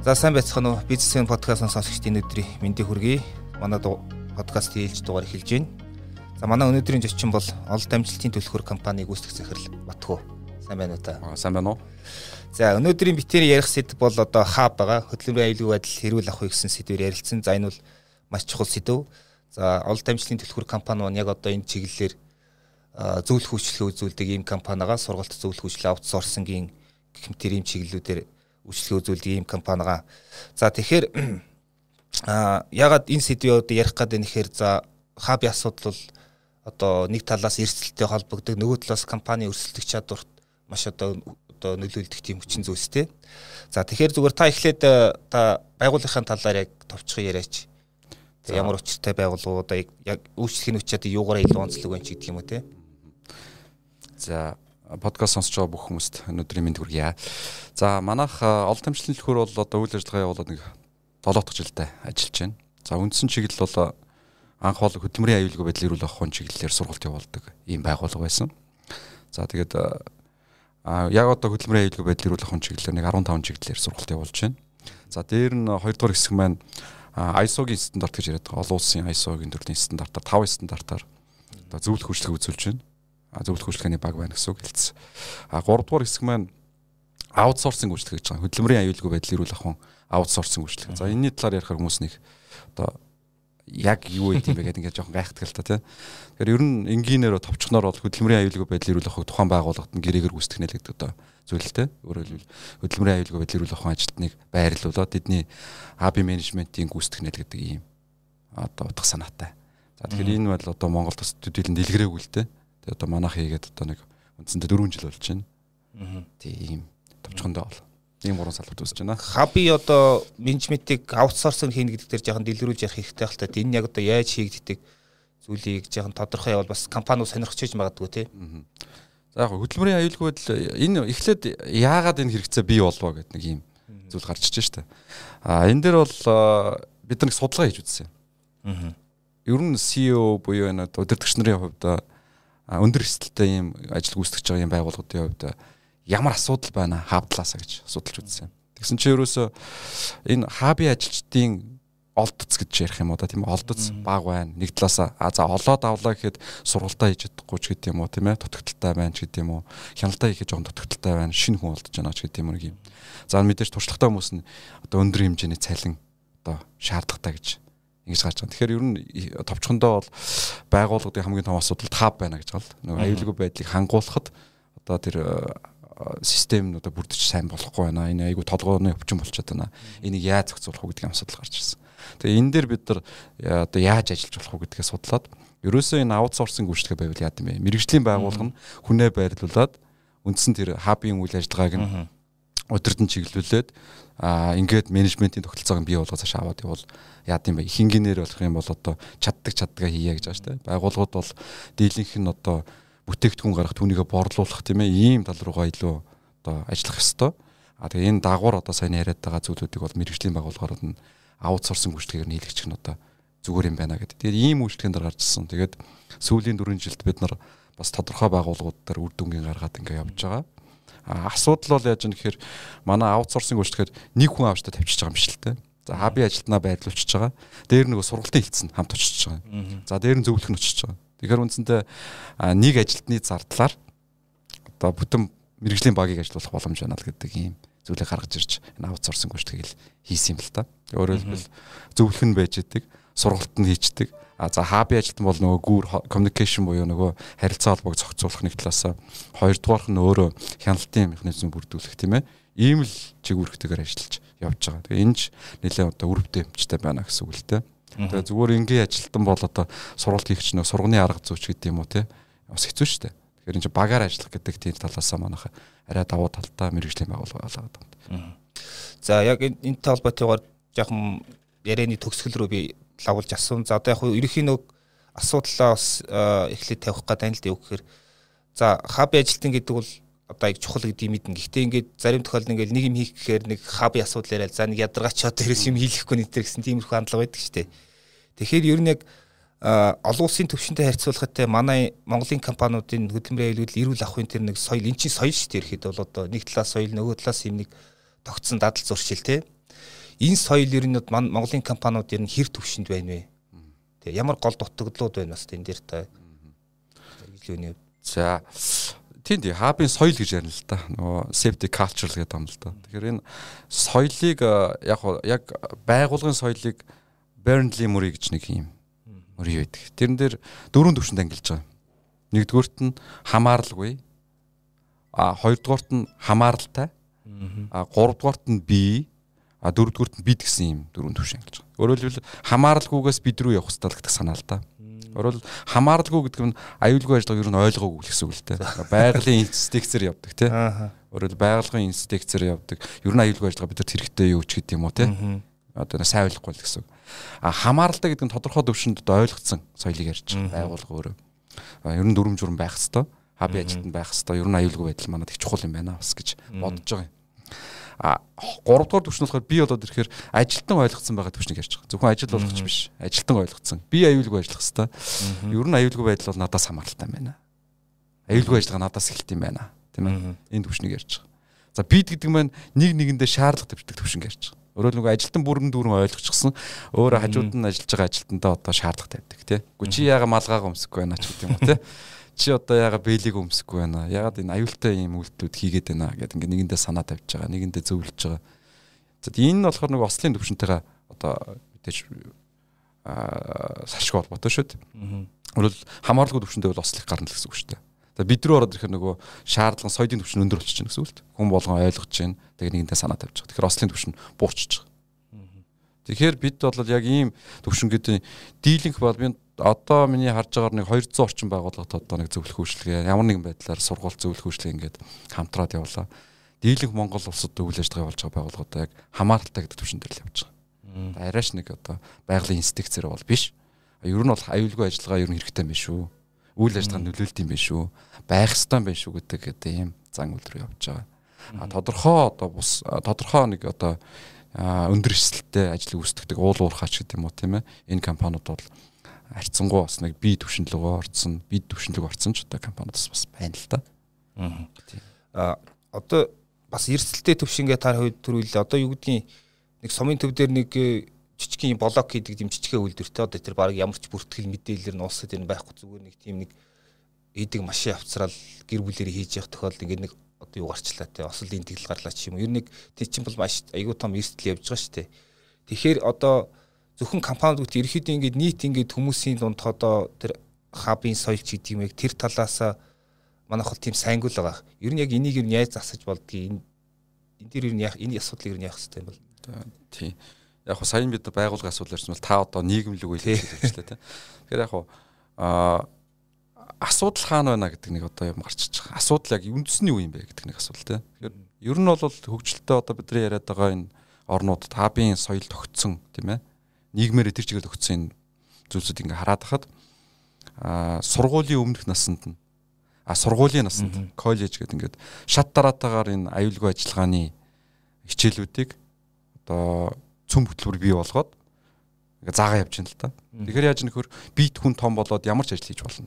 За сайн байцгаана уу? Бизнесмен подкастын сонсогчдын өдрийн мэндийг хүргэе. Манай подкаст ээлж дугаар эхэлж байна. За манай өнөөдрийн зочин бол олд амжилтын төлхөр компаниг үүсгэх захирал Батхуу. Сайн байна уу та? Сайн байна уу? За өнөөдрийн битээр ярих сэдв бол одоо хаб байгаа. Хөдөлмөрийн аюулгүй байдал хэрүүл авах гэсэн сэдвээр ярилцсан. За энэ бол маш чухал сэдв. За олд амжилтын төлхөр компани маань яг одоо энэ чиглэлээр зөвлөх хүчлээ үзүүлдэг ийм компанигаа сургалт зөвлөх хүчлээ аутсорсингийн гэх мэт ийм чиглэлүүдээр үйлчлэг үзүүлдэг ийм компанигаа. За тэгэхээр а ягаад энэ сэдвийг ярих гэдэг нэхэр за хаби асуудал бол одоо нэг талаас эрсдэлтэй холбогддог нөгөө талаас компани өрсөлдөх чадварт маш одоо одоо нөлөөлдөг тийм хүчин зүйлстэй. За тэгэхээр зүгээр та эхлээд та байгууллагын талаар яг товчхон яриач. Ямар учиртай байгууллагуудаа яг үйлчлэхийн хүч чадыг юугаараа илүү онцлог байна ч гэдэг юм уу те. За подкаст сонсож байгаа бүх хүмүүст өнөөдрийн мэнд хүргье. За манайх олон тамчлалын төлхөр бол одоо үйл ажиллагаа явуулаад нэг 7 дахь жилдээ ажиллаж байна. За үндсэн чиглэл бол анх бол хөдөлмөрийн аюулгүй байдлыг эрүүл авах хүн чиглэлээр сургалт явуулдаг ийм байгууллага байсан. За тэгээд а яг одоо хөдөлмөрийн аюулгүй байдлыг эрүүл авах хүн чиглэлээр нэг 15 чиглэлээр сургалт явуулж байна. За дээр нь хоёрдугаар хэсэг маань ISO-гийн стандарт гэж яриад байгаа. Олон улсын ISO-гийн төрлийн стандартаар 5 стандартаар одоо зөвлөх хүчлэг үзүүлж байна зөвлөх үйлчлэгээний баг байна гэсэн үг хэлсэн. А 3 дугаар хэсэг маань аутсорсинг үйлчлэг гэж байгаа. Хөдөлмөрийн аюулгүй байдлыг эрүүл ахуйн аутсорсинг үйлчлэг. За энэний талаар ярихаар хүмүүс нэг одоо яг юу гэдэг юм бэ гэдэг ингээд жоохон гайхдаг л та тий. Тэгэхээр ер нь энгийнээр товчхоноор бол хөдөлмөрийн аюулгүй байдлыг эрүүл ахуйг тухайн байгууллагад нь гэрээгээр гүйцэтгэх нэ л гэдэг одоо зүйлтэй. Өөрөөр хэлбэл хөдөлмөрийн аюулгүй байдлыг эрүүл ахуйн ажилтныг байрлуулад тэдний хаби менежментийн гүйцэтгэх нэ л гэдэг ийм одоо утга санаатай. За тэгэхээр энэ бол одоо Монголд бас төдийлөн дэлгэрээгүй л дээ Тэгээ одоо манайх хийгээд одоо нэг үндсэндээ 4 жил болж байна. Аа. Тийм товчхондоо бол ийм гурван салбарт үүсэж байна. Хаби одоо менежментийг аутсорсинг хийнэ гэдэг дээр жоохон дэлгэрүүлж ярих хэрэгтэй хэл та. Энэ яг одоо яаж хийгддэг зүйлийг жоохон тодорхой явал бас компаниуд сонирхож хийж магадгүй тий. За яг хөдөлмөрийн аюулгүй байдал энэ эхлээд яагаад энэ хэрэгцээ бий болов гэдэг нэг юм зүйл гарч ичж штэ. А энэ дээр бол бид нэг судалгаа хийж үзсэн. Аа. Ер нь CEO буюу энэ удирдгч нарын хувьд өндөр эрсдэлтэй ийм ажил гүйцэтгэж байгаа ийм байгууллагуудын хувьд ямар асуудал байна хавдлаасаа гэж судалж үзсэн. Тэгсэн чинь ерөөсөө энэ хаби ажилчдын олдоц гэж ярих юм уу да тийм олдоц баг байна. Нэг талаасаа а за олоод авлаа гэхэд сургалтаа хийж чадахгүй ч гэдэг юм уу тийм ээ дутагдaltaй байна ч гэдэг юм уу. Хяналтаа хийхэд жоон дутагдaltaй байна. Шинэ хүн олдож байна ч гэдэг юм уу юм. За мэдээж туршлагатай хүмүүс нь одоо өндөр хэмжээний цалин одоо шаардлагатай гэж ингэж гарч байгаа. Тэгэхээр ер нь товчхондоо бол байгууллагын хамгийн том асуудал тав байна гэж байна. Нөгөө аюулгүй байдлыг хангуулахад одоо тэр систем нь одоо бүрдэж сайн болохгүй байна. Энэ айгүй толгойн өвчин болчиход байна. Энийг яаж зохицуулах вэ гэдгийг асуудал гарч ирсэн. Тэгээ энэ дээр бид нар одоо яаж ажиллаж болох вэ гэдгээ судлаад ерөөсөө энэ аутсорсинг үйлчлэгээ байвал яа гэм бэ? Мэргэжлийн байгууллага нь хүнээ байрлуулад үндсэн тэр хабын үйл ажиллагааг нь удирдан чиглүүлээд а ингээд менежментийн тогтолцоог бий болгож цааш аваад явал яад юм бэ их инженеэр болох юм бол одоо чаддаг чаддгаа хийя гэж байгаа шүү дээ байгууллагууд бол дийлэнх нь одоо бүтээгдэхүүн гаргах түүнийгээ борлуулах тийм ээ ийм тал руугаа илүү одоо ажиллах ёстой а тэгээ энэ дагуур одоо сайн яриад байгаа зүйлүүдийг бол мэрэгжлийн байгууллагууд нь аутсорсинг үйлчлэгээр хийлгэж нь одоо зүгээр юм байна гэдэг. Тэгээд ийм үйлчлэгэнд дэр гарчсан. Тэгээд сүүлийн 4 жилд бид нар бас тодорхой байгууллагууд дээр үр дүнгийн гаргаад ингээ явж байгаа асуудал бол яаж юм гэхээр манай аутсорсинг үйлчлэхээр нэг хүн авчтаа тавьчихж байгаа юм шиг л те. За хаби ажилтнаа байрлуулчихж байгаа. Дээр нөгөө сургалтын хилцэн хамт очиж байгаа. За дээр нь зөвлөх нь очиж байгаа. Тэгэхээр үндсэндээ нэг ажилтны зардлаар одоо бүтэн мэрэгжлийн багийг ажиллуулах боломж байна л гэдэг ийм зүйлийг гаргаж ирж энэ аутсорсинг үйлчлэгийг хийсэн юм л та. Өөрөөр хэлбэл зөвлөх нь байж идэг, сургалт нь хийчдэг А за хаби ажилтан бол нөгөө гүүр communication буюу нөгөө харилцаа холбоог зохицуулах нэг талаас хоёрдугаарх нь өөрөө хяналтын механизм бүрдүүлэх тийм ээ. Ийм л чиг үүрэгтэйгээр ажиллаж явж байгаа. Тэгээ энэ ч нэлээд одоо өрөвтэй хэмжтэй байна гэсэн үг л дээ. Тэгээ зүгээр ингийн ажилтан бол одоо сургалт хийх чинь сурганы арга зүйч гэдэг юм уу те. Бас хэцүү шүү дээ. Тэгэхээр энэ чинь багаар ажиллах гэдэг тийм талаасаа манайха арай давуу талтай мэрэгжлийн байгууллага болоод байна. За яг энэ талбайтайгаар жоохон ярианы төгсгөл рүү би лавлж асуун. За одоо яг хуу ерөнхийн нэг асуудлаа бас эхлээд тавих гэдэг нь л дээ гэхээр за хаби ажилтан гэдэг бол одоо яг чухал юм мэднэ. Гэхдээ ингээд зарим тохиолдолд ингээд нэг юм хийх гэхээр нэг хаби асуудал яриад за нэг ядаргаач одоо хэрэгс юм хийлгэхгүй нэтэр гэсэн тиймэрхүү хандлага байдаг шүү дээ. Тэгэхээр ер нь яг олон улсын төвшөнтэй харьцуулахад те манай Монголын компаниудын хөдөлмөрийн аюулгүй эрүүл авахын тэр нэг соёл эн чинь соёл шүү дээ. Ихэд бол одоо нэг талаас соёл нөгөө талаас юм нэг тогтсон дадал зуршил те. Энэ соёл ер нь Монголын компаниуд ер нь хэр төвшөнд байна вэ? Тэг ямар гол дутагдлууд байна бас энэ дээр та хэрэглээний За тийм тийм хабын соёл гэж ярина л да. Нөгөө safety culture гэдэг юм л да. Тэгэхээр энэ соёлыг яг яг байгуулгын соёлыг Burnley мөрий гэж нэг юм мөрий байдаг. Тэрэн дээр дөрөв төвшөнд ангилж байгаа. Нэгдүгüүрт нь хамааралгүй. А хоёрдугаарт нь хамааралтай. А гуравдугаарт нь бие. А дөрөвдүгüүрт нь бид гэсэн юм дөрөв төвшин ангилж байгаа. Өөрөөр хэлбэл хамааралгүйгээс бид рүү явах хэрэгтэй гэдэг санаа л да. Өөрөөр хамааралгүй гэдэг нь аюулгүй ажиллагааг ер нь ойлгоогүй гэсэн үг л дээ. Байгалийн инстинктээр явдаг тий. Өөрөөр байгальгын инстинктээр явдаг. Ер нь аюулгүй ажиллагаа бид нар хэрэгтэй юу ч гэдэг юм уу тий. Одоо сайн ойлгохгүй л гэсэн. А хамааралтай гэдэг нь тодорхой төвшөнд ойлгоцсон соёлыг ярьж байгаа байгуулга өөрөө. Ер нь дүрм журм байх хэвээр хаби ажилтанд байх хэвээр ер нь аюулгүй байдал манад их чухал юм байна бас гэж бодож байгаа юм. А 3 дугаар төвшин болохоор би болоод ирэхээр ажилтан ойлгоцсон байгаа төвшнийг ярьж байгаа. Зөвхөн ажил болгоч биш. Ажилтан ойлгоцсон. Би аюулгүй ажиллах хэвээр. Ер нь аюулгүй байдал бол надаас хамааралтай байна. Аюулгүй ажиллагаа надаас эхэлт юм байна. Тийм ээ. Энэ төвшнийг ярьж байгаа. За бид гэдэг маань нэг нэгэндээ шаардлага тавьдаг төвшинг ярьж байгаа. Өөрөөр нэг ажилтан бүрэн дүүрэн ойлгочихсон. Өөрөө хажууд нь ажиллаж байгаа ажилтнаа одоо шаардлага тавьдаг тий. Гү чи яага малгаагаа өмсөхгүй байна ч гэдэг юм уу тий чи одоо яага бэлийг өмсөхгүй байна. Ягаад энэ аюултай юм үйлдэлүүд хийгээд байна гэдэг ингээ нэгэндээ санаа тавьж байгаа, нэгэндээ зөвлөж байгаа. За энэ нь болохоор нэг ослын төвшөнтэйгээ одоо мэдээж аа сашгүй холбоотой шүү дээ. Өөрөлд хамаарлаггүй төвшөнтэй бол ослыг гарна л гэсэн үг шүү дээ. За бид рүү ороод ирэхээр нөгөө шаардлага соёлын төвшин өндөр болчихж байна гэсэн үг л дээ. Хүн болгон ойлгож байна. Тэгээ нэгэндээ санаа тавьж байгаа. Тэгэхээр ослын төвшин буурчиж байгаа. Тэгэхээр бид бол яг ийм төвшин гэдэг дийлинг бол би одоо миний харж байгаагаар нэг 200 орчим байгууллагад одоо нэг зөвлөх үйлчлэгээ ямар нэгэн байдлаар сургууль зөвлөх үйлчлэгээ ингээд хамтраад явлаа. Дийлэнх Монгол улсад үйл ажиллагаа явуулж байгаа байгууллагууд яг хамааралтай гэдэг төвшин дээр л явж байгаа. Арайш нэг одоо байгалийн инстинктээр бол биш. Ер нь бол аюулгүй ажиллагаа ер нь хэрэгтэй юм биш үү? Үйл ажиллагаа нөлөөлт юм биш үү? Байх ёстой юм биш үү гэдэг гэдэг ийм зан үйл рүү явж байгаа. А тодорхой одоо бус тодорхой нэг одоо өндөр эсэлттэй ажил үүсгдэг уул уурхаач гэдэг юм уу тийм ээ энэ компаниуд бол харьцангуй бас нэг бие төвшинлөгөө орцсон, бид төвшинлөг орцсон ч одоо компаниудаас бас байна л да. Аа одоо бас эрсдэлтэй төвшингээ таар хувьд төрүүлээ. Одоо юу гэдгийг нэг сумын төв дээр нэг э, жижигхэн блок хийдэг юм жижигхэн үйлдвэртэй одоо тэр баг ямар ч бүртгэл мэдээлэлэр нь улсад энэ байхгүй зүгээр нэг тийм нэг эдэг машин авцраал гэр бүлэрээ хийж явах тохиолдолд ингээд нэг одоо юу гарчлаа те ослын тэгэл гарлаа ч юм уу. Ер нэг тэр чинь бол маш айгүй том эрсдэл явж байгаа шүү дээ. Тэгэхээр одоо зөвхөн компаниуд ерөөхдөө ингээд нийт ингээд хүмүүсийн дунд одоо тэр хабын соёлч гэдэг юм яг тэр талаас манайх бол тийм сайнгүй л байгаа. Ер нь яг энийг юу яаж засаж болдгийг энэ энэ дээр ер нь яг энэ асуудлыг ер нь яах хэрэгтэй юм бол. Тийм. Яг хоо саяхан бид байгуулгын асуудал ярьсан бол та одоо нийгэмлэг үйл ажиллагаа тийм. Тэгэхээр яг хоо аа асуудал хаана байна гэдэг нэг одоо юм гарч иж байгаа. Асуудал яг үндэсний юу юм бэ гэдэг нэг асуудал тийм. Тэгэхээр ер нь бол хөгжилтэй одоо бидний яриад байгаа энэ орнууд хабын соёл тогтсон тийм ээ нийгмээр тэр чигээр өгсөн энэ зүйлсүүд ингээ хараад хахад а сургуулийн өмнөх насанд нь а сургуулийн насанд коллеж гэдэг ингээд шат дараатаагаар энэ аюулгүй ажиллагааны хичээлүүдийг одоо цөм хөтөлбөр бий болгоод ингээ заагаа явж байна л та. Тэгэхээр яаж нөхөр бит хүн том болоод ямар ч ажил хийж болно.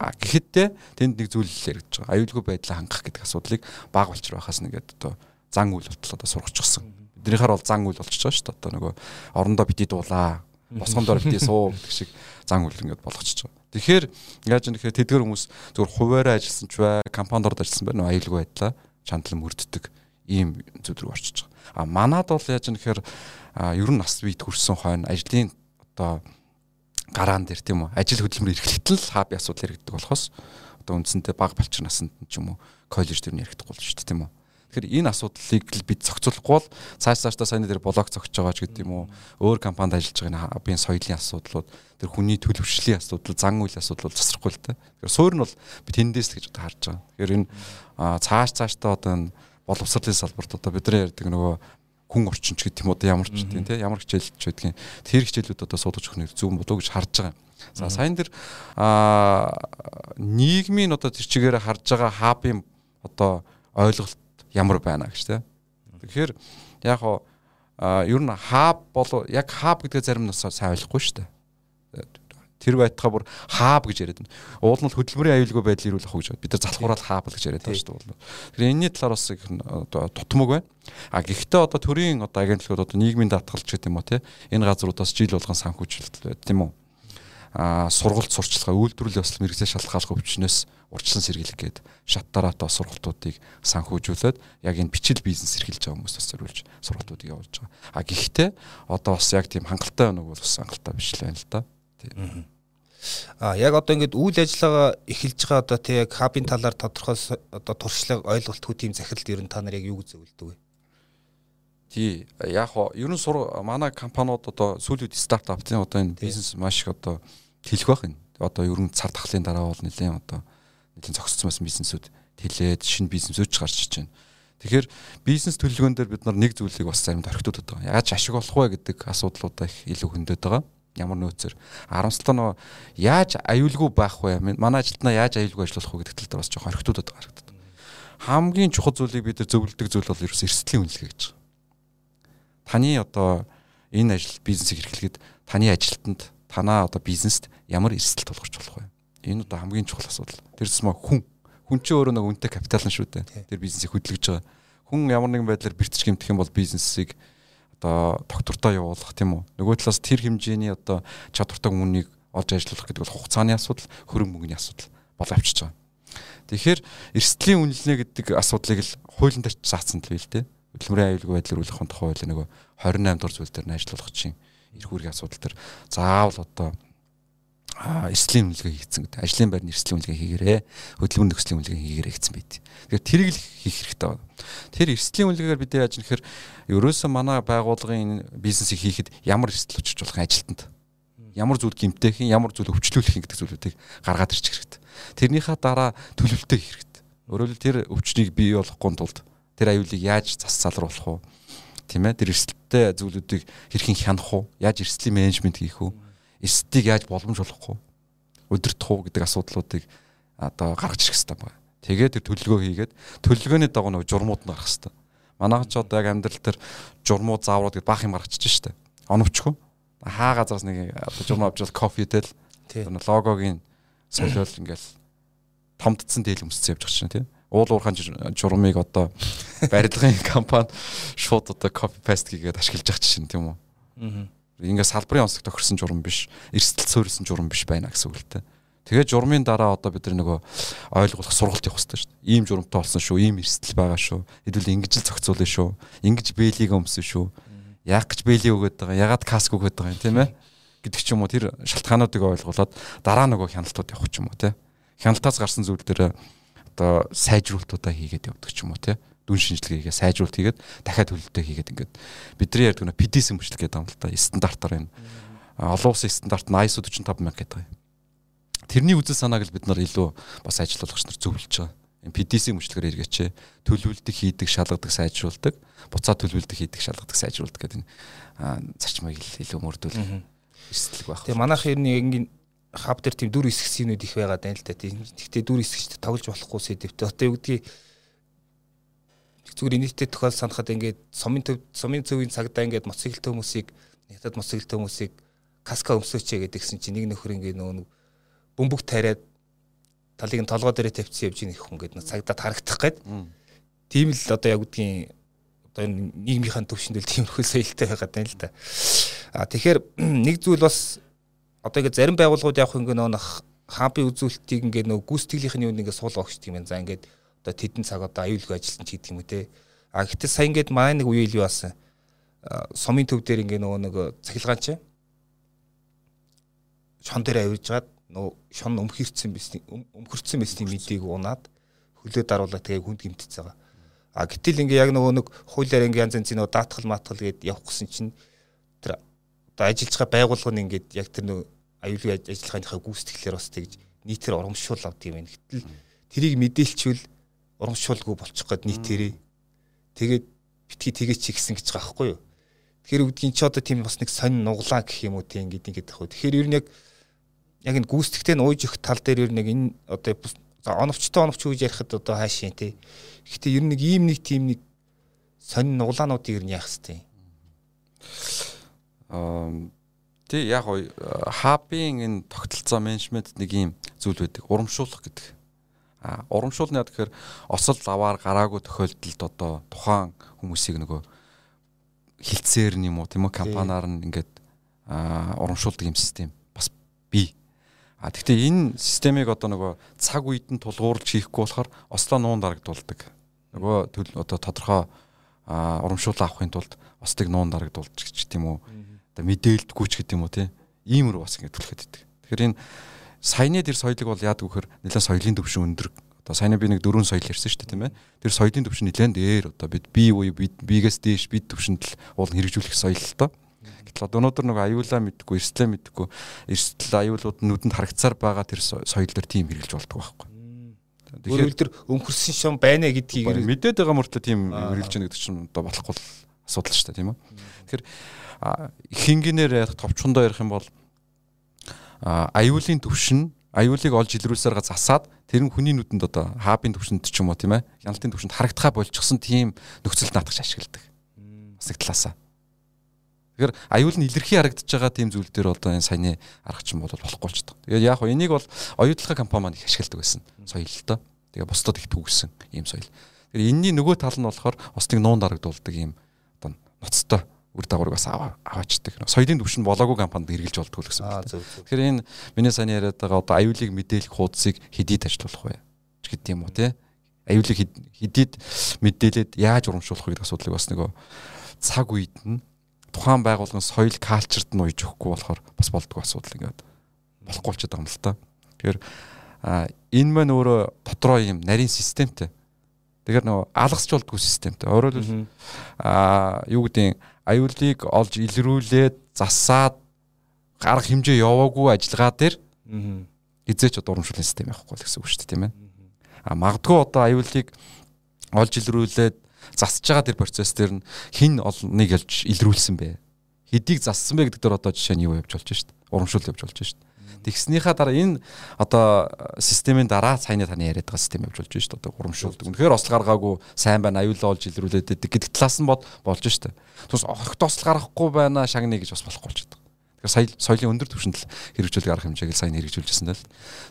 А гэхэд тэнд нэг зүйл яригдж байгаа. Аюулгүй байдлаа хангах гэдэг асуудлыг баг болчр байхаас нэгэд одоо зан үйл бодлоо одоо сургачихсан Эднийхэр бол зан үйл болчихж байгаа шүү дээ. Одоо нөгөө орондоо бити дуулаа. Босгондоор бити суу гэдэг шиг зан үйл ингээд болгочихж байгаа. Тэгэхээр яаж юм тэгэхээр тэдгэр хүмүүс зөвхөн хуваараа ажилласан ч бай, компанид орж ажилласан байна уу аюулгүй байдлаа чандлан мөрддөг ийм зүйл рүү орчиж байгаа. А манад бол яаж юм тэгэхээр ер нь нас бид хүрсэн хойно ажлын одоо гараан дээр тийм үү ажил хөдөлмөр эрхлэлт л хааби асуудал яригддаг болохоос одоо үндсэндээ баг балчир насанд ч юм уу коллеж нь яригдахгүй болж шүү дээ тийм үү Тэгэхээр энэ асуудлыг л бид зохицуулахгүй бол цааш цаашдаа саяны дээр блог зогсож байгаа ч гэдэг юм уу өөр компанид ажиллаж байгаа хабын соёлын асуудлууд тэр хүний төлөвшлийн асуудал зан үйл асуудал засрахгүй л та. Тэгэхээр суурь нь бол би тэндээс л гэж харж байгаа. Тэгэхээр энэ цааш цаашдаа одоо энэ боловсролын салбарт одоо бидний ярьдаг нөгөө хүн орчинч гэдэг юм уу ямар ч тийм тийм ямар хичээлч байдгийн тэр хичээлүүд одоо суулгаж өгөх нь зөв болов гэж харж байгаа. За сайн дээр а нийгмийн одоо тэр чигээр харж байгаа хабын одоо ойлголт ямар байна гэж тийм. Тэгэхээр яг хоо ер нь хаб бол яг хаб гэдэг зарим нь сайн ойлгохгүй шүү дээ. Тэр байтугай бүр хааб гэж яриад байна. Уул нь хөдөлмөрийн аюулгүй байдал ирүүлэх үү гэж бид нар залхуурал хааб гэж яриад байгаа шүү дээ. Тэгэхээр энэний талаар бас одоо тутмаг байна. А гэхдээ одоо төрийн одоо агентлагууд одоо нийгмийн даатгалч гэдэг юм уу те энэ газруудаас жил болгон санхүүжилт байд тийм үү сургалт сурчлагаа үйлдвэрлэл бас мэрэгжил шалтгааллах өвчнөөс урьдчилан сэргийлэх гээд шаттараатай сургалтуудыг санхүүжүүлээд яг энэ бичил бизнес эрхэлж байгаа хүмүүс бас зориулж сургалтуудыг явуулж байгаа. А гэхдээ одоо бас яг тийм хангалттай байна уу бол бас хангалттай биш л байна л да. Тийм. А яг одоо ингээд үйл ажиллагаа эхэлж байгаа одоо тий яг хабын талаар тодорхой одоо туршлага ойлголтгүй тийм захиралд ер нь та нар яг юу зөвлөдөг вэ? Тий яг хоо ер нь сур манай компаниуд одоо сүүлийн стартап тийм одоо энэ бизнес маш их одоо хэлэх байх юм. Одоо ер нь цар тахлын дараа бол нэлээд одоо нэлээд зогсцсон байсан бизнесүүд тэлээд шинэ бизнесүүд ч гарч иж байна. Тэгэхээр бизнес төлөвлөгөөн дээр бид нар нэг зүйлийг бас заримд орхитуудад байгаа. Яаж ашиг олох вэ гэдэг асуудлуудаа их илүү хөндөд байгаа. Ямар нөөцөр харамсалтай нөө яаж аюулгүй байх вэ? Манай ажилтнаа яаж аюулгүй ажиллах вэ гэдэг тал дээр бас жоохон орхитуудад байгаа. Хамгийн чухал зүйлийг бид нар зөвлөдөг зүйл бол ерөөс эрсдлийн үнэлгээ гэж байна таны одоо энэ ажил бизнесийг эрхлэхэд таны ажилтнанд танаа одоо бизнест ямар эрсдэл тулгарч болох вэ? Энэ одоо хамгийн чухал асуудал. Тэрс мө хүн хүн чинь өөрөө нэг үнэтэй капитал нь шүү дээ. Тэр бизнесийг хөдөлгөж байгаа. Хүн ямар нэгэн байдлаар бэртэж гэмтэх юм бол бизнесийг одоо доктортой явуулах тийм үү? Нөгөө талаас тэр хэмжээний одоо чадвартай хүнийг олж ажиллуулах гэдэг бол хугацааны асуудал, хөрөнгө мөнгөний асуудал бол авчиж байгаа. Тэгэхээр эрсдлийн үнэлнэ гэдэг асуудлыг л хуулийн дээр заасан л байл те хөдөлмөрийн аюулгүй байдлаар үлээх тухай хууль нөгөө 28 дугаар зүйл дээр нь ажиллах чинь эрх үүргийн асуудал төр заавал одоо эрсдлийн үнэлгээ хийгдсэн гэдэг. Ажлын байрны эрсдлийн үнэлгээ хийгээрээ хөдөлмөр нөхцөлийн үнэлгээ хийгээрээ гэсэн байт. Тэгэхээр тэрийг л хийх хэрэгтэй байна. Тэр эрсдлийн үнэлгээгээр бид яаж нэхэр ерөөсөө манай байгууллагын бизнесийг хийхэд ямар эрсдэл учирч болох ажилтнанд ямар зүйл гимтээх юм, ямар зүйл өвчлүүлэх юм гэдэг зүйлүүдийг гаргаад ирчих хэрэгтэй. Тэрнийхээ дараа төлөвлөлтөө хийх хэрэгтэй. Өөрөөр хэлбэл тэр өвчнийг бий болгохгүй тулд тэр аюулыг яаж зас залруулах уу? Тийм ээ. Тэр эрсдэлтэй зүйлүүдийг хэрхэн хянах уу? Яаж эрсдлийн менежмент хийх үү? Эрсдийг яаж боломжуулах уу? Удирдах уу гэдэг асуудлуудыг одоо гаргаж ирэх хэрэгтэй байна. Тэгээд тэр төлөлгөө хийгээд төлөлгөөний дагуу нэг журмууд нь гарах хэрэгтэй. Манайх ч одоо яг амьдрал дээр журмууд зааврууд гэдэг баах юм гаргачих штэ. Оновчгүй. Хаа газраас нэг одоо журм авч бол кофе тэл логогийн солиол ингээл томдсон дээл өмссөн явж байгаа чинь тийм уул уурхайн журмыг одоо барилгын компани шууд одоо копи паст хийгээд ашиглаж байгаа чинь тийм үү. Аа. Ингээ салбарын онцлог тохирсон журам биш, эрсдэл суурилсан журам биш байна гэсэн үг л дээ. Тэгээд журмын дараа одоо бид нар нөгөө ойлгуулах сургалт явах хэрэгтэй шүү дээ. Ийм журамтай болсон шүү, ийм эрсдэл байгаа шүү. Хэдүүл ингэж л зохицуулна шүү. Ингэж бэлийг өмсөн шүү. Яг гэж бэлий өгöd байгаа, ягаад каск өгöd байгаа юм тийм ээ гэдэг ч юм уу тэр шалтгаануудыг ойлгуулад дараа нөгөө хяналтууд явах ч юм уу тийм. Хяналтаас гарсан зүйл дээр одоо сайжруулалтуудаа хийгээд явдаг ч юм уу тий дүн шинжилгээ хийгээ сайжруулалт хийгээд дахиад төлөлтөө хийгээд ингээд бидний ярьдаг нөө PDS мөчлөг гэдэг юм л та стандартаар энэ олон улсын стандарт нь ISO 45000 гэдэг юм. Тэрний үзэл санааг л бид нар илүү бас ажиллуулагч нар зөвлөж байгаа. Энэ PDS мөчлөгээр эргээч төлөвлөлтөд хийдэг, шалгадаг, сайжруулдаг, буцаа төлөвлөлтөд хийдэг, шалгадаг, сайжруулдаг гэдэг энэ зарчмыг илүү мөрдүүл эрсдлэг байх. Тэгээ манайх ер нь хаб дээр тийм дүр хэсгсийнүүд их байгаад байна л да. Гэхдээ дүр хэсгчд тоглож болохгүй сэдвтэй. Одоо юу гэдгийг зүгээр нийтэд тохиол санахад ингээд сумын төв сумын цөвийн цагдаа ингээд моцикл хүмүүсийг хятад моцикл хүмүүсийг каска өмсөөч гэдгсэн чинь нэг нөхөр ингээд нөө бөмбөг тариад талыг нь толгой дээрээ тавьчихсан явж байгаа хүн гэдэг цагдаад харагдах гээд. Тийм л одоо яг гэдгийг одоо нийгмийнхаа төвшөндөл тиймэрхүү соёлтой байгаад байна л да. А тэгэхээр нэг зүйл бас одоо ингээ зарим байгууллагууд явах ингээ нөө хаби үзүүлэлтийг ингээ нөө гүйцэтгэлийнх нь юу ингээ суулгах гэж юм. За ингээд одоо тэдэн цаг одоо аюулгүй ажилласан ч гэдэг юм үү те. А гэтээ сая ингээд манай нэг үеэл юу басан. Сумын төв дээр ингээ нөгөө нэг цахилгаан чи шон дээр авирж гад нөө шон өмхөрцөн байсан өмхөрцөн байсан мэдийг унаад хөлөө даруулаад тэгээ хүнд гимтэж байгаа. А гэтэл ингээ яг нөгөө нэг хуулиар ингээ янз янзын нөгөө даатгал маатгал гээд явах гэсэн чинь одоо ажиллаж байгаа байгууллага нь ингээд яг тэр нөгөө аюулгүй ажиллагааныхаа гүйцэтгэлээр бас тэгж нийтээр урамшуул авдаг юм байна. Гэтэл тэрийг мэдээлчвэл урамшуулгүй болчих гээд нийтээрээ тэгээд битгий тэгээ чи гисэн гэж байгаа байхгүй юу. Тэгэхээр үгдгийн чи одоо тийм бас нэг сонь нуглаа гэх юм уу тийм ингээд ингээд байхгүй. Тэгэхээр ер нь яг яг энэ гүйцэтгэхтэй нь ууж өгөх тал дээр ер нь яг энэ одоо оновчтой оновч гэж ярихад одоо хаашийн тий. Гэхдээ ер нь нэг ийм нэг тийм нэг сонь нуглаануудыг ер нь яах хэвтэй. Тэ яг уу хабын энэ тогтолцоо менежмент нэг юм зүйл байдаг. Урамшуулах гэдэг. А урамшуул нь яа тэгэхээр осол лаваар гараагүй тохиолдолд одоо тухайн хүмүүсийг нөгөө хилцээр нь юм уу тийм үү компаниар нь ингээд урамшуулдаг юм систем бас бий. А тэгвэл энэ системийг одоо нөгөө цаг үед нь тулгуурлаж хийхгүй болохоор ослоо нуун дарагдуулдаг. Нөгөө одоо тодорхой урамшуулал авахын тулд ослыг нуун дарагдуулж гэж тийм үү одоо мэдээлдэггүй ч гэдэг юм уу тийм иймэр бас ингэ түлхэт идэг. Тэгэхээр энэ саяны тэр соёлыг бол яадаг вөхөр нэлээд соёлын төвшин өндөр одоо саяны би нэг дөрвөн соёл ярьсан шүү дээ тийм ээ. Тэр соёлын төвшин нэлээд дээр одоо бид бие буй биегээс дээш бид төвшөнд л уул хэрэгжүүлэх соёл л доо. Гэтэл одоо өнөөдөр нэг аюулаа мэдгүй, эрслээ мэдгүй, эрсдэл аюулууд нүдэнд харагцаар байгаа тэр соёл төр тийм хэрэгжилж болдог байхгүй. Тэгэхээр тэр өмхөрсөн шам байна гэдгийг мэдээд байгаа мөртлөө тийм хэрэгжилж байгаа гэдэг чинь одоо болохгүй асуудал шүү дээ тийм үү. Тэгэхээр хингинээр ярих товчхондоо ярих юм бол аюулын төвшин аюулыг олж илрүүлсээр засаад тэр нь хүний нүдэнд одоо хаабын төвшөнд ч юм уу тийм ээ хяналтын төвшөнд харагдхаа болчихсон тийм нөхцөл наадахж ашигладаг. Бас нэг талаасаа. Тэгэхээр аюул нь илэрхий харагдаж байгаа тийм зүйл дээр одоо энэ саяны арга чинь бол болохгүй ч таа. Тэгээд яг хөө энийг бол оюутлахын компани маань их ашигладаг байсан. Соёл л доо. Тэгээ бусдад их төгсөн ийм соёл. Тэгэхээр энэний нөгөө тал нь болохоор нэг нуун дарагдуулдаг ийм одоо ноцтой үр дагаврыг бас аваачдаг. Соёлын төвшин болоогүй компанид хэрэгжилж болдгоо гэсэн үг. Тэгэхээр энэ миний сайн яриад байгаа одоо аюулыг мэдээлэх хуудсыг хэдийд ажилуулах вэ? ч гэдэг юм уу те? Аюулыг хэдийд мэдээлээд яаж урамшуулах вэ гэдэг асуудлыг бас нөгөө цаг үед нь тухайн байгууллагын соёл калчерт нь уйж өгөхгүй болохоор бас болдгоо асуудал ингээд болохгүй болчиход байгаа юм л та. Тэгэхээр энэ мань өөрөө дотроо юм нарийн системтэй. Тэгэхээр нөгөө алгасч болдгоо системтэй. Өөрөөр хэлбэл аа юу гэдэг аюулыг олж илрүүлээд засаад гарах хэмжээ яваагүй ажиллагаа дээр эзээч одоо урамшууллын систем явахгүй л гэсэн үг шүү дээ тийм ээ. А магадгүй одоо аюулыг олж илрүүлээд засаж байгаа тэр процесс дээр нь хин олныг олж илрүүлсэн бэ? Хэдийг зассан бэ гэдэг дээр одоо жишээ нь юу явж болж шүү дээ. Урамшуул явж болж шүү дээ. Тэгснийхаа дараа энэ одоо системийн дараа саяны таны яриад байгаа систем явж болж шүү дээ. Одоо урамшуулдаг. Үнэхээр осол гаргаагүй сайн байна, аюулаа олж илрүүлээд гэдэг талаас нь бод болж шүү дээ. Тус орхот осол гаргахгүй байна шагны гэж бас болохгүй болчиход байгаа. Тэгэхээр сая соёлын өндөр түвшинд л хэрэгжүүлэх арга хэмжээг сайн хэрэгжүүлжсэн л.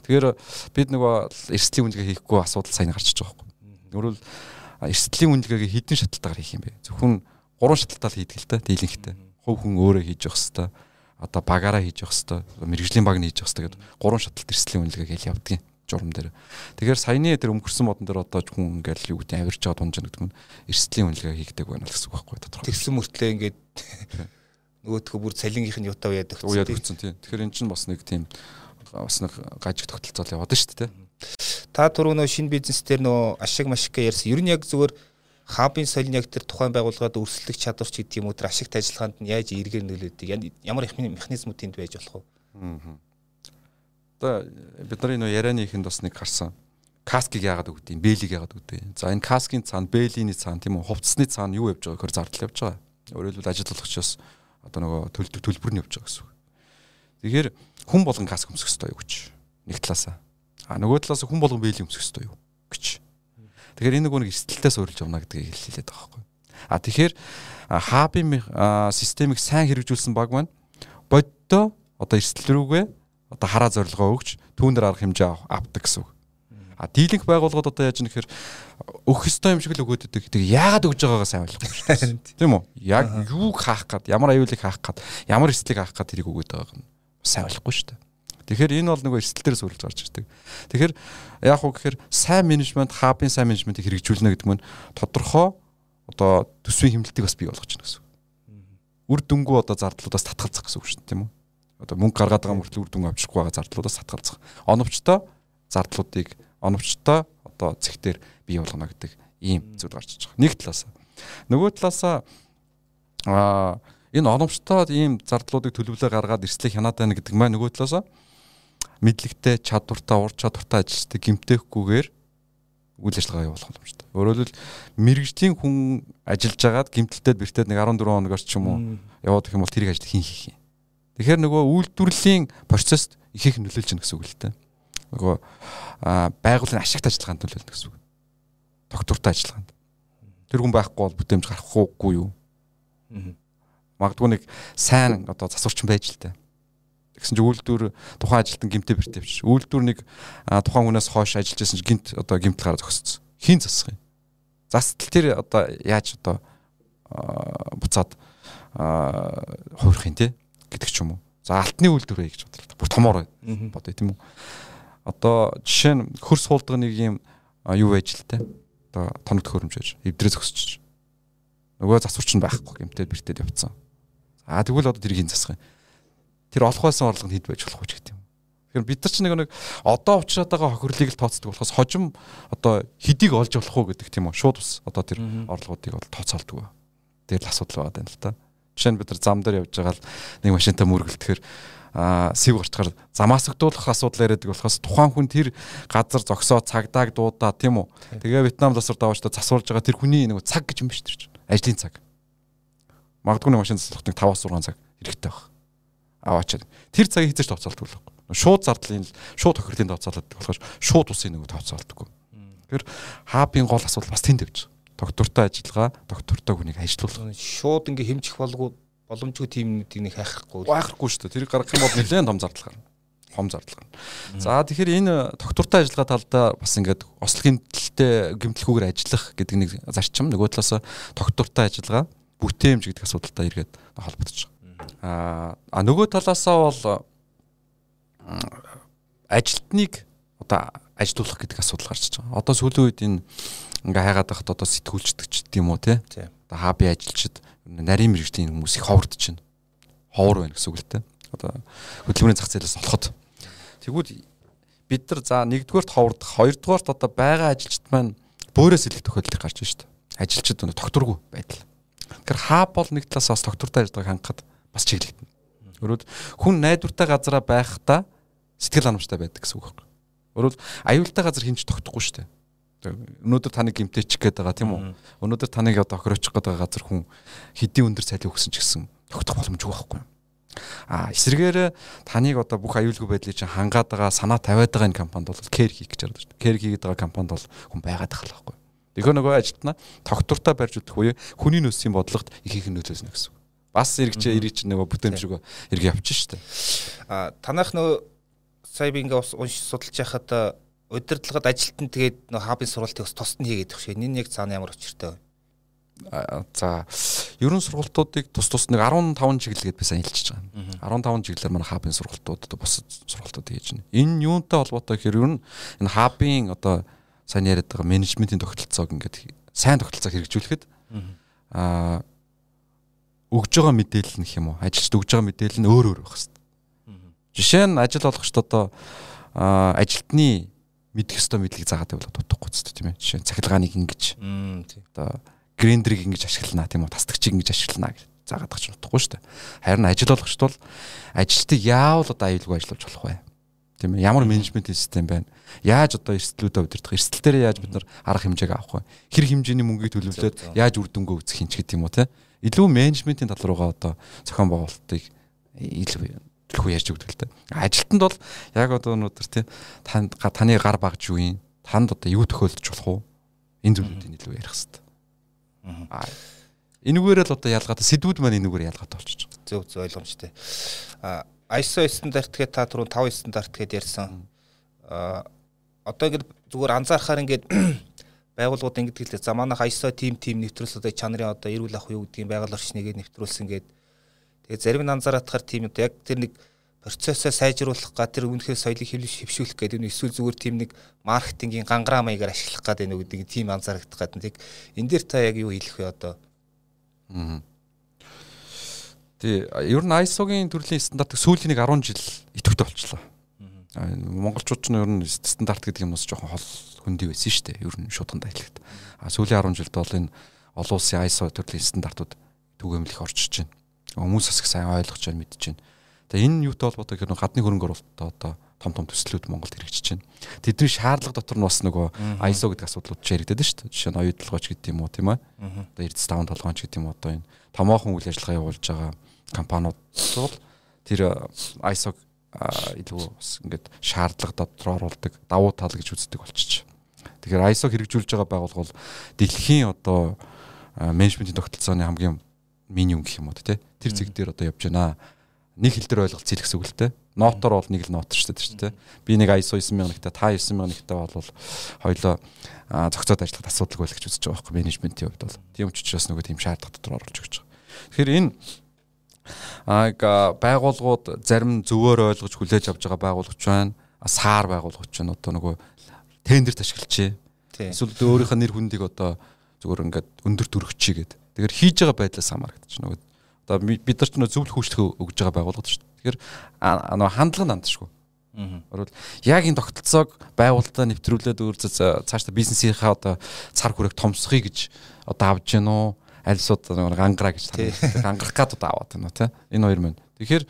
Тэгэхээр бид нөгөө эрсдлийн үнэлгээ хийхгүй асуудал сайн гарчиж байгаа байхгүй. Өөрөөр эрсдлийн үнэлгээгээ хідэн шаталтаар хийх юм бэ? Зөвхөн гурван шаталтаар хийдэг л та дийлэнхтэй. Хувь хүн өөрөө хийж явах хэвээр одоо багаараа хийж явах хэвээр мэрэгжлийн баг нь хийж явах гэдэг гурван шаталт эрсдлийн үнэлгээ гэж явдаг журам дээр. Тэгэхээр саяны тэр өнгөрсөн модон дээр одоо хүн ингээл юу гэдэг авирж байгаа тунж гэдэг нь эрсдлийн үнэлгээ хийгдэг байна л гэсэн үг байхгүй тодорхой. Тэгсэн мөртлөө ингээд нөгөөдхөө бүр цалингийнх нь ютав яадаг гэсэн. Яадаг гэсэн тийм. Тэгэхээр эн чинь бас нэг тийм бас нэг гажиг тогтолцоо яваад шүү дээ. Та түрүү нөө шинэ бизнес дээр нөө ашиг машиг гэж ярьсан. Ер нь яг зөвөр хабын соёлын яг тэр тухайн байгууллагад өрсөлдөх чадвар ч гэдэг юм уу тэр ашигт ажиллагаанд нь яаж эргээр нөлөөдөг ямар их механизмууд тэнд байж болох вэ? Одоо бидний нөө ярианы ихэнд бас нэг харсан. Каскийг яагаад өгдөг юм? Бэлийг яагаад өгдөг юм? За энэ каскийн цаана, бэлиний цаана тийм үү? Хувцсны цаана юу явж байгаа гэхээр зардал явж байгаа. Өөрөөр хэлбэл ажиллагчаас одоо нөгөө төлдөг төлбөр нь явж байгаа гэсэн үг. Тэгэхээр хүн болгон каск өмсөх ёстой юу гэж нэг талаасаа. А нөгөө талаас хүн болгон бэлийн өмсөх ёстой юу гэж. Тэгэхээр энэ нөгөө нэг эрсдэлтээс өөрлөж явна гэдгийг хэлээд байгаа байхгүй. А тэгэхээр хабын системийг сайн хэрэгжүүлсэн баг маань боддоо одоо эрсдэл рүүгээ одоо хараа зорилгоо өгч түүн дээр арга хэмжээ авдаг гэсэн үг. А дийлэнх байгууллагууд одоо яаж нэхэр өгөх ёстой юм шиг л өгөөд өгдөг. Тэг яагаад өгж байгаагаа сайн ойлгохгүй шүү дээ. Тийм үү? Яг юуг хаах гад, ямар аюулыг хаах гад, ямар эрсдлийг хаах гад тэрийг өгөөд байгааг нь сайн ойлгохгүй шүү дээ. Тэгэхээр энэ бол нөгөө эрсдэл дээрээс үргэлж гарч ирдэг. Тэгэхээр яг уу гэхээр сайн менежмент, хабын сайн менежментийг хэрэгжүүлнэ гэдэг нь тодорхой одоо төсвийн хэмнэлтийг бас бий болгож байна гэсэн. Үр дүнгүй одоо зардлуудаас татгалзах гэсэн үг шүү дээ, тийм үү? Одоо мөнгө гаргаад байгаа мөртлөө үр дүн авчихгүй байгаа зардлуудаас татгалзах. Оновчтой зардлуудыг оновчтой одоо цэгтэр бий болгоно гэдэг ийм зүйл гарч иж байгаа. Нэг талаас. Нөгөө талаас аа энэ оновчтой ийм зардлуудыг төлөвлөө гаргаад эрслэх хянаад байна гэдэг маань нөгөө талаас мэдлэгтэй, чадвартай, ур чадвартай ажилчдаг гимтэхгүйгээр үйл ажиллагаа явуулах боломжтой. Өөрөөр хэлбэл мэрэгжлийн хүн ажиллаж байгаад гимтэлтэд бэртээд нэг 14 хоногор ч юм уу яваад гэх юм бол тэрийг ажил хийн хийх юм. Тэгэхээр нөгөө үйлдвэрлэлийн процесс их их нөлөөлж гэнэ гэсэн үг л дээ. Нөгөө байгууллагын ашигт ажиллагаанд нөлөөлнө гэсэн үг. Доктортой ажиллагаанд. Тэр хүн байхгүй бол бүтээмж гарахгүй юу? Магадгүй нэг сайн одоо засварчин байж л дээ Тэгсэн чинь үйлдвэр тухайн ажилтан гимтээ бэртээ авчиж. Үйлдвэр нэг тухайн хүнээс хойш ажиллаж байсан чинь гинт одоо гимтэл гараа зогссон. Хин засах юм. Застал тэр одоо яаж одоо буцаад хувирах юм те гэдэг ч юм уу. За алтны үйлдвэрээ гэж бодлоо. Бүр томоор бодё тийм үү. Одоо жишээ нь хөрс суулдаг нэг юм юу байж л те. Одоо тоног төхөөрөмж байж эвдрээ зогсчих. Нөгөө засварч нь байхгүй гэмтээ бэртээд явцсан. А тэгвэл одоо тэр хин засах юм тэр олох байсан орлого нь хэд байж болох вэ гэдэг юм. Тэгэхээр бид нар ч нэг нэг одоо уучраад байгаа хохирлыг л тооцдог болохоос хожим одоо хэдийг олж болох уу гэдэг тийм үү. Шууд бас одоо тэр орлогуудыг бол тооцоолдог. Тэр л асуудал байгаа юм л та. Жишээ нь бид нар зам дээр явж байгаа л нэг машинтай мөргөлдөөр а сэв гарчгаар замаасагдуулах асуудал яриадаг болохоос тухайн хүн тэр газар зогсоо цагдааг дуудаа тийм үү. Тэгээ Вьетнам засвар даваачтай засварж байгаа тэр хүний нэг цаг гэж юм биш тэр чинь. Ажлын цаг. Магадгүй нэг машин нэг 5-6 цаг хэрэгтэй байх аваачаад тэр цагийг хизэж тооцоолдог байхгүй. Шууд зардлын шууд тохирлын тооцоолдог болохоор шууд усын нэг тооцоолдоггүй. Тэгэхээр хабын гол асуудал бас тэнд явж байгаа. Доктортой ажиллагаа, доктортой хүнийг ажилуулах. Шууд ингээ хэмжих болго боломжгүй тиймүүдийг нэг хайхгүй. Хайхгүй шүү дээ. Тэрийг гаргах юм бол нэлээд том зардал гарна. Хом зардал гарна. За тэгэхээр энэ доктортой ажиллагаа талдаа бас ингээд ослогийн тэлтэй гэмтлэхүүгээр ажиллах гэдэг нэг зарчим нөгөө талаас доктортой ажиллагаа бүтээмж гэдэг асуудалтай эргээд холбогдож байгаа. А нөгөө талаасаа бол ажилтныг одоо ажилуулах гэдэг асуудал гарч байгаа. Одоо сүүлийн үед энэ ингээ хайгаад байхад одоо сэтгүүлчдэгч гэдэг юм уу те. Одоо хаби ажилчид нарийн мэрэгчлийн хүмүүс их ховордож байна. Ховор байна гэсэн үг л те. Одоо хөдөлмөрийн зах зээлээс олоход. Тэгвэл бид нар за нэгдүгээрт ховордох, хоёрдугаарт одоо байгаа ажилчид маань бөөрөөс илэх тохиолдол гарч байна шүү дээ. Ажилчид өнө докторгүй байдал. Тэгэхээр хаа бол нэг талаас бас доктортой ажиллагааг хангахад бас чиглэгдэнэ. Өөрөөр хүн найдвартай газараа байхдаа сэтгэл ханамжтай байдаг гэсэн үг байна. Өөрөөр аюултай газар хинч тогтохгүй шүү дээ. Өнөөдөр таныг гимтээчих гээд байгаа тийм үү? Өнөөдөр таныг одоо охироочих гээд байгаа газар хүн хэдийн өндөр цалин өгсөн ч гэсэн тогтох боломжгүй байхгүй? А эсрэгээр таныг одоо бүх аюулгүй байдлыг чинь хангаад байгаа санаа тавиад байгаа энэ компанид бол кэр хийх гэж байгаа шүү дээ. Кэр хийгээд байгаа компанид бол хүн байгаад тахал байхгүй. Тэгэхээр нөгөө ажилтнаа тогтвортой барьж өгөх үе хүний нөөцийн бодлогот их их нөлөөлнө гэсэн бас эргэж эргэж нөгөө бүтээмжрүү эрг явчих штэ. А танах нөгөө сая би ингээ унш судалж яхад удирдлагад ажилтан тэгээд нөгөө хабын сургалтыг бас тусад нь хийгээд өгч. Энэ яг цаана ямар учиртай вэ? За ерөн сургалтуудыг тус тус нэг 15 чиглэлгээд би сайн хэлчихэж байгаа. 15 чиглэлээр манай хабын сургалтууд бусад сургалтууд хийж байна. Энэ юунтай холбоотой гэхээр ер нь энэ хабын одоо сайн яриад байгаа менежментийн тогтолцоог ингээд сайн тогтолцоог хэрэгжүүлэхэд аа өгж байгаа мэдээлэл нэх юм уу? Ажилчид өгж байгаа мэдээлэл нь өөр өөр байх хэвээр. Жишээ нь ажил олгогчд одоо ажилтны мэдэх ёстой мэдлэг заагаад байвал дутахгүй ч тийм ээ. Жишээ нь цахилгааныг ингэж одоо грендрийг ингэж ашиглана тийм үү? Тасдагчийг ингэж ашиглана гэж заагаад багч утахгүй шүү дээ. Харин ажил олгогчд бол ажилтыг яавал одоо аюулгүй ажиллаж болох вэ? Тийм ээ. Ямар менежмент систем байна? Яаж одоо эрсдлүүдээ удирдах? Эрсдэл дээр яаж бид нар арга хэмжээг авах вэ? Хэр хэмжээний мөнгийг төлөвлөөд яаж үр дүнгээ үүсгэх юм ч гэдэг юм уу те? Илүү менежментийн тал руугаа одоо зохион байгуулалтыг илүү төлхөө ярьж өгдөг л дээ. Ажилтанд бол яг одоо өнөөдөр тий танд таны гар багж юу юм? Танд одоо юу төхөөлдөж болох уу? Энэ зүйлүүдийг илүү ярих хэрэгтэй. Аа. Энэгээр л одоо ялгаатай сэдвүүд маань энэгээр ялгаатай болчихж байгаа. Зөв зөв ойлгомжтой. А ISO стандарт гэдэг та түрүү 5 стандарт гэдээ ярьсан. А одоо ингэ зүгээр анзаархаар ингээд байгууллагууд ингэдэг хэлээ. За манайх ISO team team нэвтрүүлсэн одоо чанарын одоо эрүүл ах юу гэдгийг байгаль орчныг нэвтрүүлсэн гээд тэгээ зарим нь анзаараад хахаар team одоо яг тэр нэг процессоо сайжруулах га тэр үнэхээр соёлыг хэвшүүлэх гэдэг нь эсвэл зүгээр team нэг маркетингийн гангараа маягаар ашиглах гэдэг нэг үдэг team анзаарагдах гэдэг. Тэг энэ дээр та яг юу хэлэх вэ одоо? Аа. Тий, ер нь ISO-гийн төрлийн стандарт сүүлийн нэг 10 жил идэвхтэй болчихлоо. Монголчууд ч ер нь стандарт гэдэг юмнаас жоохон хол хөндөй байсан шүү дээ. Ер нь шударганд ажиллахад. А сүүлийн 10 жилд бол энэ олон улсын ISO төрлийн стандартууд түгээмлэх орчиж байна. Хүмүүс бас их сайн ойлгож байна, мэдж байна. Тэгээ энэ юутай холбоотой гэхээр гадны хөрөнгө оруулалттай одоо том том төслүүд Монголд хэрэгжиж байна. Тэдний шаардлага дотор нь бас нөгөө ISO гэдэг асуудлууд чирэгдэв шүү дээ. Жишээ нь оюутлогооч гэдэг юм уу тийм ээ. Одоо эрдэс таван толгоонч гэдэг юм одоо энэ томоохон үйл ажиллагаа явуулж байгаа компаниуд бол тэр ISO илүү бас ингээд шаардлага дотор оруулдаг давуу тал гэж үздэг болчих. Тэгэхээр ISO хэрэгжүүлж байгаа байгууллага бол дэлхийн одоо менежментийн тогтолцооны хамгийн минимум гэх юм уу те тэр зэг дээр одоо явж байна. Нэг хэл дээр ойлголт зэл гэсэн үг л те. Нотор бол нэг л нотор шүү дээ. Би нэг ISO 9001-тэй та 9001-тэй бол хоёлоо зохицоод ажиллахад асуудалгүй л гэж үзэж байгаа байхгүй менежментийн хувьд бол. Тийм учраас нөгөө тийм шаардлага дотор оруулж өгч байгаа. Тэгэхээр энэ аг байгууллагууд зарим зөвөөр ойлгож хүлээж авч байгаа байгууллагч байна. Саар байгууллагч байна. Одоо нөгөө тендерт ашиглачээ. Эсвэл өөрийнхөө нэр хүндийг одоо зүгээр ингээд өндөр төрөгчий гэдэг. Тэгэхээр хийж байгаа байдлаас хамаарагдаж байна. Одоо бид нар ч нөө зөвлөх хүчлэг өгж байгаа байгууллагууд шүү дээ. Тэгэхээр нөгөө хандлага нь андшгүй. Орвол яг энэ тогтолцоог байгуулалтаа нэвтрүүлээд өөр цаашдаа бизнесийнхаа одоо цар хүрээг томсхыг гэж одоо авж гэнэ үү? Альсууд гангараа гэж гангарах гад одоо аваад байна тий. Энэ хоёр мань. Тэгэхээр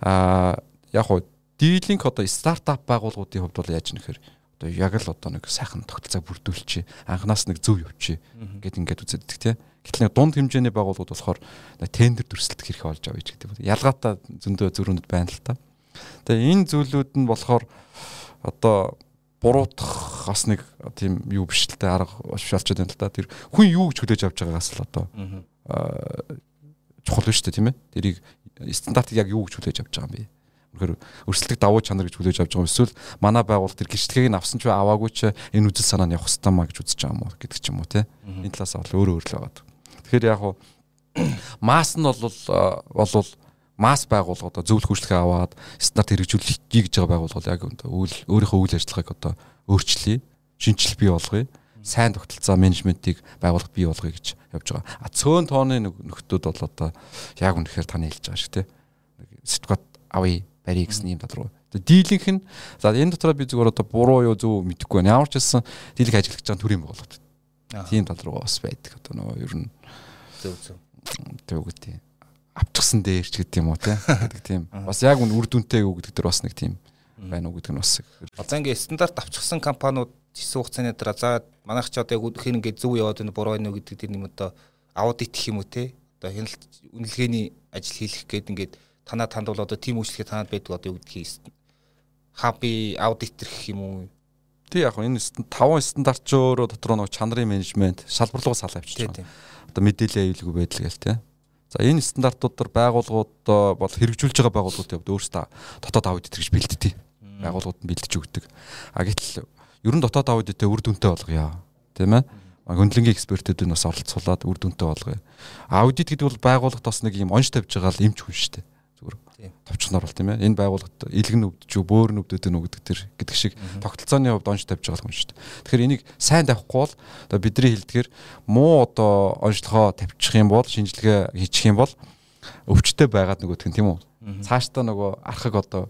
аа яг хуу дийлинг одоо стартап байгууллагуудын хувьд бол яаж нэхэр одоо яг л одоо нэг сайхан тогтолцоог бүрдүүлчихье. Анханаас нэг зөв явчих гэд ингээд үзэддэг тий. Гэтэл нэг дунд хэмжээний байгууллагууд болохоор тендер дүрслэлт хэрэг болж авъя гэдэг. Ялгаатай зөндөө зөрүүнүүд байна л та. Тэгээ энэ зүйлүүд нь болохоор одоо буруутах бас нэг тийм юу биш л те арга болчиход байна л да. Тэр хүн юу гэж хүлээж авч байгаагаас л одоо чухал биш үү тийм ээ. Тэрийг стандартыг яг юу гэж хүлээж авч байгаа юм бэ? Үнэхээр өрсөлдөх давуу чанар гэж хүлээж авч байгаа юм эсвэл манай байгууллага тэр гэрчлэгийг нь авсан ч аваагүй ч энэ үзэл санаа нь явах хэрэгтэй маа гэж үзэж байгаа юм уу гэдэг ч юм уу те. Энэ талаас бол өөр өөр л байгаа. Тэгэхээр яг уу масс нь бол болвол масс байгууллагууд зөвлөх хүчлэгээ аваад стандарт хэрэгжүүлэхийг гэж байгаа байгууллага яг үйл өөрийнхөө үйл ажиллагааг одоо өөрчлөе, шинжил бий болгоё, сайн тогтолцоо менежментийг байгуулах бий болгоё гэж явж байгаа. А цөөн тооны нөхдүүд бол одоо яг үнэхээр таны хэлж байгаа шиг тий. Сэтгүүт авъя, барья гэсэн юм дотор. Дийлийнх нь за энэ дотроо би зүгээр одоо буруу юу зөв мэдэхгүй байна. Ямар ч хэлсэн дийлэх ажиллаж байгаа төрийн байгууллагууд. Тийм руу бас байдаг. Одоо нөгөө ер нь зөв зөв. Тэг үгүй тийм авчихсан дээр ч гэдэг юм уу те гэдэг тийм бас яг үн үр дүнтэй юу гэдэг дээр бас нэг тийм байна уу гэдэг нь бас одоо ингээ стандарт авчихсан компаниуд хэсэг хугацааны дараа за манайх ч одоо яг үнэхээр ингээ зөв яваад байна буруу байна уу гэдэг тэр юм одоо аудит гэх юм уу те одоо хяналт үнэлгээний ажил хийх гээд ингээд танаа танд бол одоо тим үйлчлэгээ танад байдаг одоо юу гэдгийг хаби аудитер гэх юм уу Тий яг энэ таван стандарт ч өөрөө дотор нэг чанарын менежмент салбарлуу сал авчиж байгаа. Одоо мэдээлэл аюулгүй байдал гээл тий. За энэ стандартуудаар байгууллагууд бол хэрэгжүүлж байгаа байгууллагуудын хувьд өөрсдөө дотоод аудит гэж бэлддэг. Байгууллагууд нь бэлдэж өгдөг. А гэтэл ер нь дотоод аудитээ үр дүнтэй болгоё. Тийм ээ? Хөндлөнгийн экспертүүд нь бас оролцуулаад үр дүнтэй болгоё. Аудит гэдэг бол байгууллагт бас нэг юм онц тавьж байгаа л эмч хүн шүү дээ товчноор бол тийм ээ энэ байгууллагт илгэн өвдөж үү бөөр өвдөд үү гэдэг тэр гэдэг шиг тогтолцооны хувьд онж тавьж байгаа юм шүү дээ. Тэгэхээр энийг сайн тавихгүй бол одоо бидний хэлдгээр муу одоо онцлогоо тавьчих юм бол шинжилгээ хийчих юм бол өвчтэй байгаад нөгөөх нь тийм үү. Цаашдаа нөгөө архаг одоо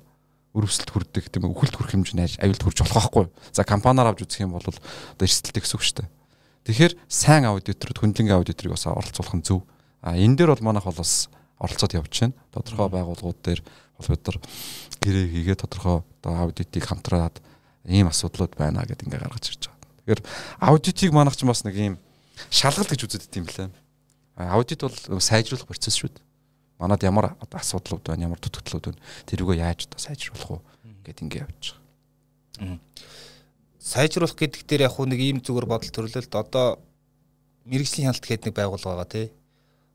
өрөвсөлт хүрдэг тийм үхэлд хүрэх хэмжээний аюулт хүрч болох байхгүй. За компаниар авч үзэх юм бол одоо эрсдэлтэй гэсэн үг шүү дээ. Тэгэхээр сайн аудиторууд хөндлөнгийн аудиторыг бас оролцуулах нь зөв. А энэ дээр бол манайх бол бас оролцоод явж байна. Тодорхой байгууллагууд дээр бол бид нар гэрээ хийгээ тодорхой одоо аудитыг хамтраад ийм асуудлууд байна гэдээ ингээ гаргаж ирж байгаа. Тэгэхээр аудитыг манайх ч бас нэг ийм шалгалт гэж үздэг юм лээ. Аудит бол сайжруулах процесс шүү дээ. Манад ямар асуудлууд байна, ямар дутагдлууд байна. Тэрүүгөө яаж одоо сайжруулах уу гэд ингээ явж байгаа. Сайжруулах гэдэг дээр яг нэг ийм зүгээр бодол төрлөлт одоо мэрэгжлийн хяналт гэдэг нэг байгууллага байгаа тий.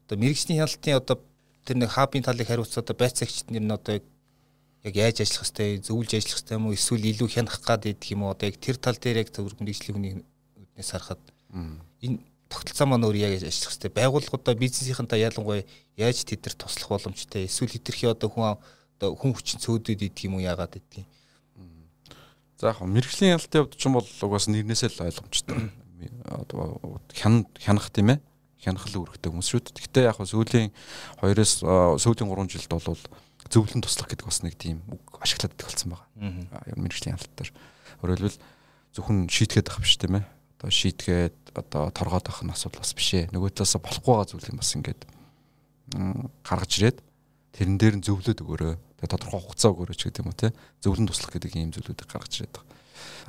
Одоо мэрэгжлийн хяналтын одоо тэр нэг хабын талыг хариуцаад байцаагчд нэр нь одоо яг яаж ажиллах хэвтэй зөвлөж ажиллах хэвтэй юм уу? Эсвэл илүү хянах гад идэх юм уу? Одоо яг тэр тал дээр яг зөвхөн мэрэгжлийн хүний үднээс харахад энэ тогтолцоо маань өөр яг ажиллах хэвтэй байгууллагуудаа бизнесийнхэнтэй ялангуяа яаж тэд нар туслах боломжтой? Эсвэл хэтэрхий одоо хүн одоо хүн хүчин цөөдөд идэх юм уу яагаад идэх юм? За яг мэрэгжлийн ялтын хувьд ч юм бол угаас нэрнээсээ л ойлгомжтой. Одоо хян хянах тийм ээ хянахал үүрэгтэй хүмүүс шүү дээ. Гэхдээ яг сүүлийн 2-оос сүүлийн 3 жилд бол зөвлөн туслах гэдэг бас нэг тийм үг ашиглаад болсон байгаа. Аа мэрэгжлийн хяналт дээр. Өөрөлдвөл зөвхөн шийтгээд авах биш тийм ээ. Одоо шийтгээд одоо торгоод авах нь асуудал бас биш ээ. Нөгөө талаас болохгүй байгаа зүйл юм бас ингээд гаргаж ирээд тэрэн дээр нь зөвлөд өгөөрэй. Тэгээ тодорхой хугацаа өгөөрэй ч гэдэг юм уу те. Зөвлөн туслах гэдэг ийм зүйлүүдийг гаргаж ирээд байгаа.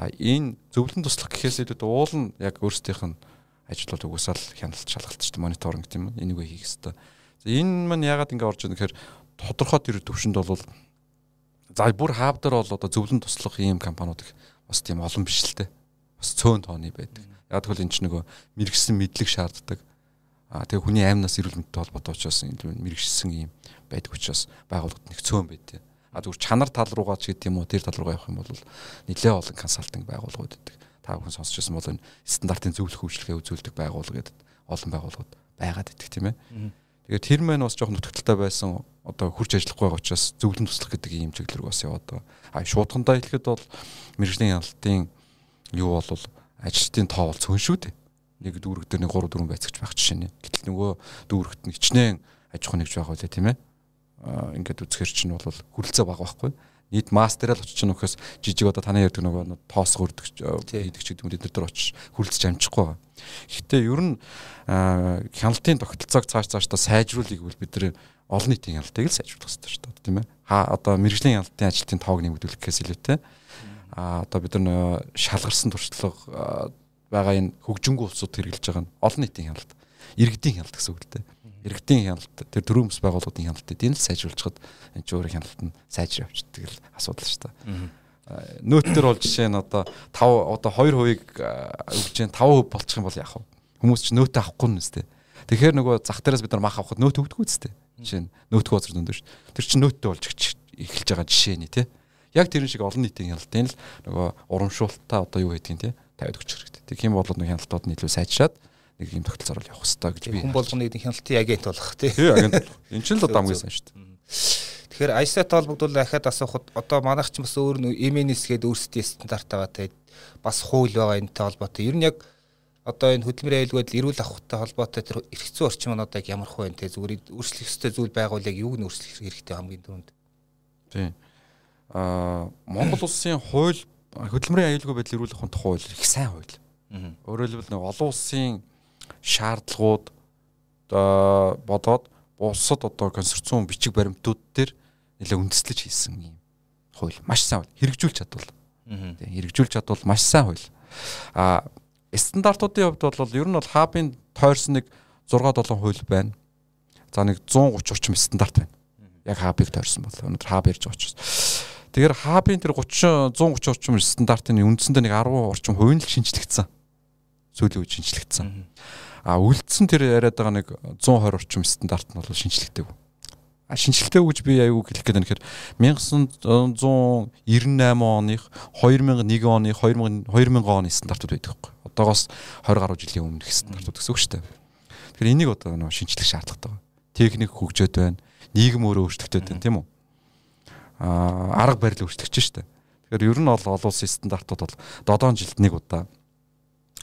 А энэ зөвлөн туслах гэхээс илүү уул нь яг өөрсдийнх нь ажлууд угсаал хяналт шалгалтчтай мониторинг тийм үү энийг хийх хэрэгтэй. За энэ маань яагаад ингэ орж байгаа гэхээр тодорхой тэр төвшөнд бол за бүр хаав дээр бол одоо зөвлөн туслах ийм компаниуд их бас тийм олон биш л те. Бас цөөн тооны байдаг. Яг тэгвэл энэ ч нөгөө мэрэгсэн мэдлэг шаарддаг. А тэгээ хүний аймнаас эрүүл мэндтэй холбоотой учраас энэ мэрэгсэн ийм байдаг учраас байгууллагад нэг цөөн байд. А зүгээр чанар тал руугаа ч гэдэг юм уу тэр тал руугаа явах юм бол нэлээ олон консалтинг байгууллагууд байдаг. Та бүхэн сонсч байсан бол энэ стандартын зөвлөх үйлчлэгээ үзүүлдэг байгууллага гэдэг олон байгууллагууд байгаад идэх тийм ээ. Тэгээд тэр мань бас жоохон нутагталтай байсан одоо хурц ажиллахгүй байгаа учраас зөвлөн туслах гэдэг ийм чиглэл рүү бас яваад байгаа. А шуудхандаа хэлэхэд бол мэрэгжлийн ялалтын юу бол ажилтны тоо бол цөөн шүү дээ. Нэг дүүрэг дээр нэг 3 4 байцагч байх жишээ нэ. Гэтэл нөгөө дүүрэгт нэг хичнээн аж ахуй нэгж байх байлаа тийм ээ. Ингээд үзэхэр чинь бол хүрэлцээ баг байхгүй нийт мастерал очиж чинь нөхөөс жижиг одоо таны ярьдаг нөгөө тоос гөрдөг хийдэг ч гэдэг юм эдгээр дээр очиж хүрлцэж амжихгүй байгаа. Гэхдээ ер нь хяналтын тогтолцоог цааш цаашдаа сайжруулах гэвэл бид нэр олон нийтийн хяналтыг л сайжруулах хэрэгтэй шүү дээ тийм ээ. Ха одоо мэрэгжлийн хяналтын ажилтны тоог нэмэгдүүлэх гэхээс илүүтэй а одоо бид нар шалгарсан туршлага байгаа энэ хөгжингүү улсууд хэрэгжилж байгаа нь олон нийтийн хяналт, иргэдийн хяналт гэсэн үг л дээ иргэдийн хяналт тэр дөрвөн бүс байгууллагын хяналтыг энэ л сайжруулж хад энэ ч өөрийн хяналт нь сайжраа явчихдаг л асуудал шүү дээ. Нөөт төр бол жишээ нь одоо 5 одоо 2% өгж जैन 5% болчих юм бол яах вэ? Хүмүүс ч нөөтөө авахгүй нь үстэй. Тэгэхээр нөгөө зах дээрээс бид нар мах авахд нөөт өгдөг үстэй. Жишээ нь нөөтгөө зэр дүндээ шүү. Тэр чинь нөөттэй болж эхэлж байгаа жишээ нь тий. Яг тэрэн шиг олон нийтийн хяналтын л нөгөө урамшуултаа одоо юу гэдгийг тий тавиад өгч хэрэгтэй. Тэг юм бол нэг хяналтууд нь илүү сайжраад нэг юм тогтолцоор явах хэрэгтэй гэж би хүн болгоны нэг хяналтын агент болох тий. Тий агент. Энд чинь л одоо хамгийн сайн шүү дээ. Тэгэхээр ISAT холбогдвол дахиад асуухад одоо манайх ч бас өөр MNS гээд өөрсдийн стандарт байгаа те бас хууль байгаа энэтэй холбоотой. Ер нь яг одоо энэ хөдөлмөрийн аюулгүй эрүүл авахтай холбоотой тэр эрх зүйн орчин нь одоо яг ямар хөө вэ те зүгээр өөрчлөх ёстой зүйл байгуул яг юуг нь өөрчлөх хэрэгтэй хамгийн түрүүнд. Тий. Аа Монгол улсын хууль хөдөлмөрийн аюулгүй байдал эрүүл авахын тухай хууль их сайн хууль. Өөрөөр хэлбэл нэг олон улсын шаардлагууд одоо бодоод улсад одоо конструкцийн бичиг баримтууд дээр нэлээ үндэслэж хийсэн юм. Хууль. Маш сайн хэрэгжүүлж чадвал. Тийм хэрэгжүүлж чадвал маш сайн хууль. А стандартуудын хувьд бол ер нь бол хабын тойрсон нэг 6 7 хууль байна. За нэг 130 орчим стандарт байна. Яг хабыг тойрсон бол өнөөдөр хаб ярьж байгаа учраас тэгэхээр хабын тэр 30 130 орчим стандартын үндсэндээ нэг 10 орчим хувийн л шинжлэгдсэн сүүлийн үед шинжлэгдсэн А үлдсэн тэр яриад байгаа нэг 120 орчим стандарт нь бол шинжлэхтэйг. А шинжлэхтэй гэж би аягүй хэлэх гээд нэхэр 1998 оных 2001 оны 2000 2000 оны стандартууд байдаг байхгүй. Одоогоос 20 гаруй жилийн өмнөх стандартууд гэсэн үг шүү дээ. Тэгэхээр энийг одоо нөө шинжлэх шаардлагатай байна. Техник хөгжөөд байна. Нийгэм өөрөө өөрчлөгдөд байна тийм үү? А арга барил өөрчлөгдөж шүү дээ. Тэгэхээр ер нь бол олон улсын стандартууд бол 7 жилд нэг удаа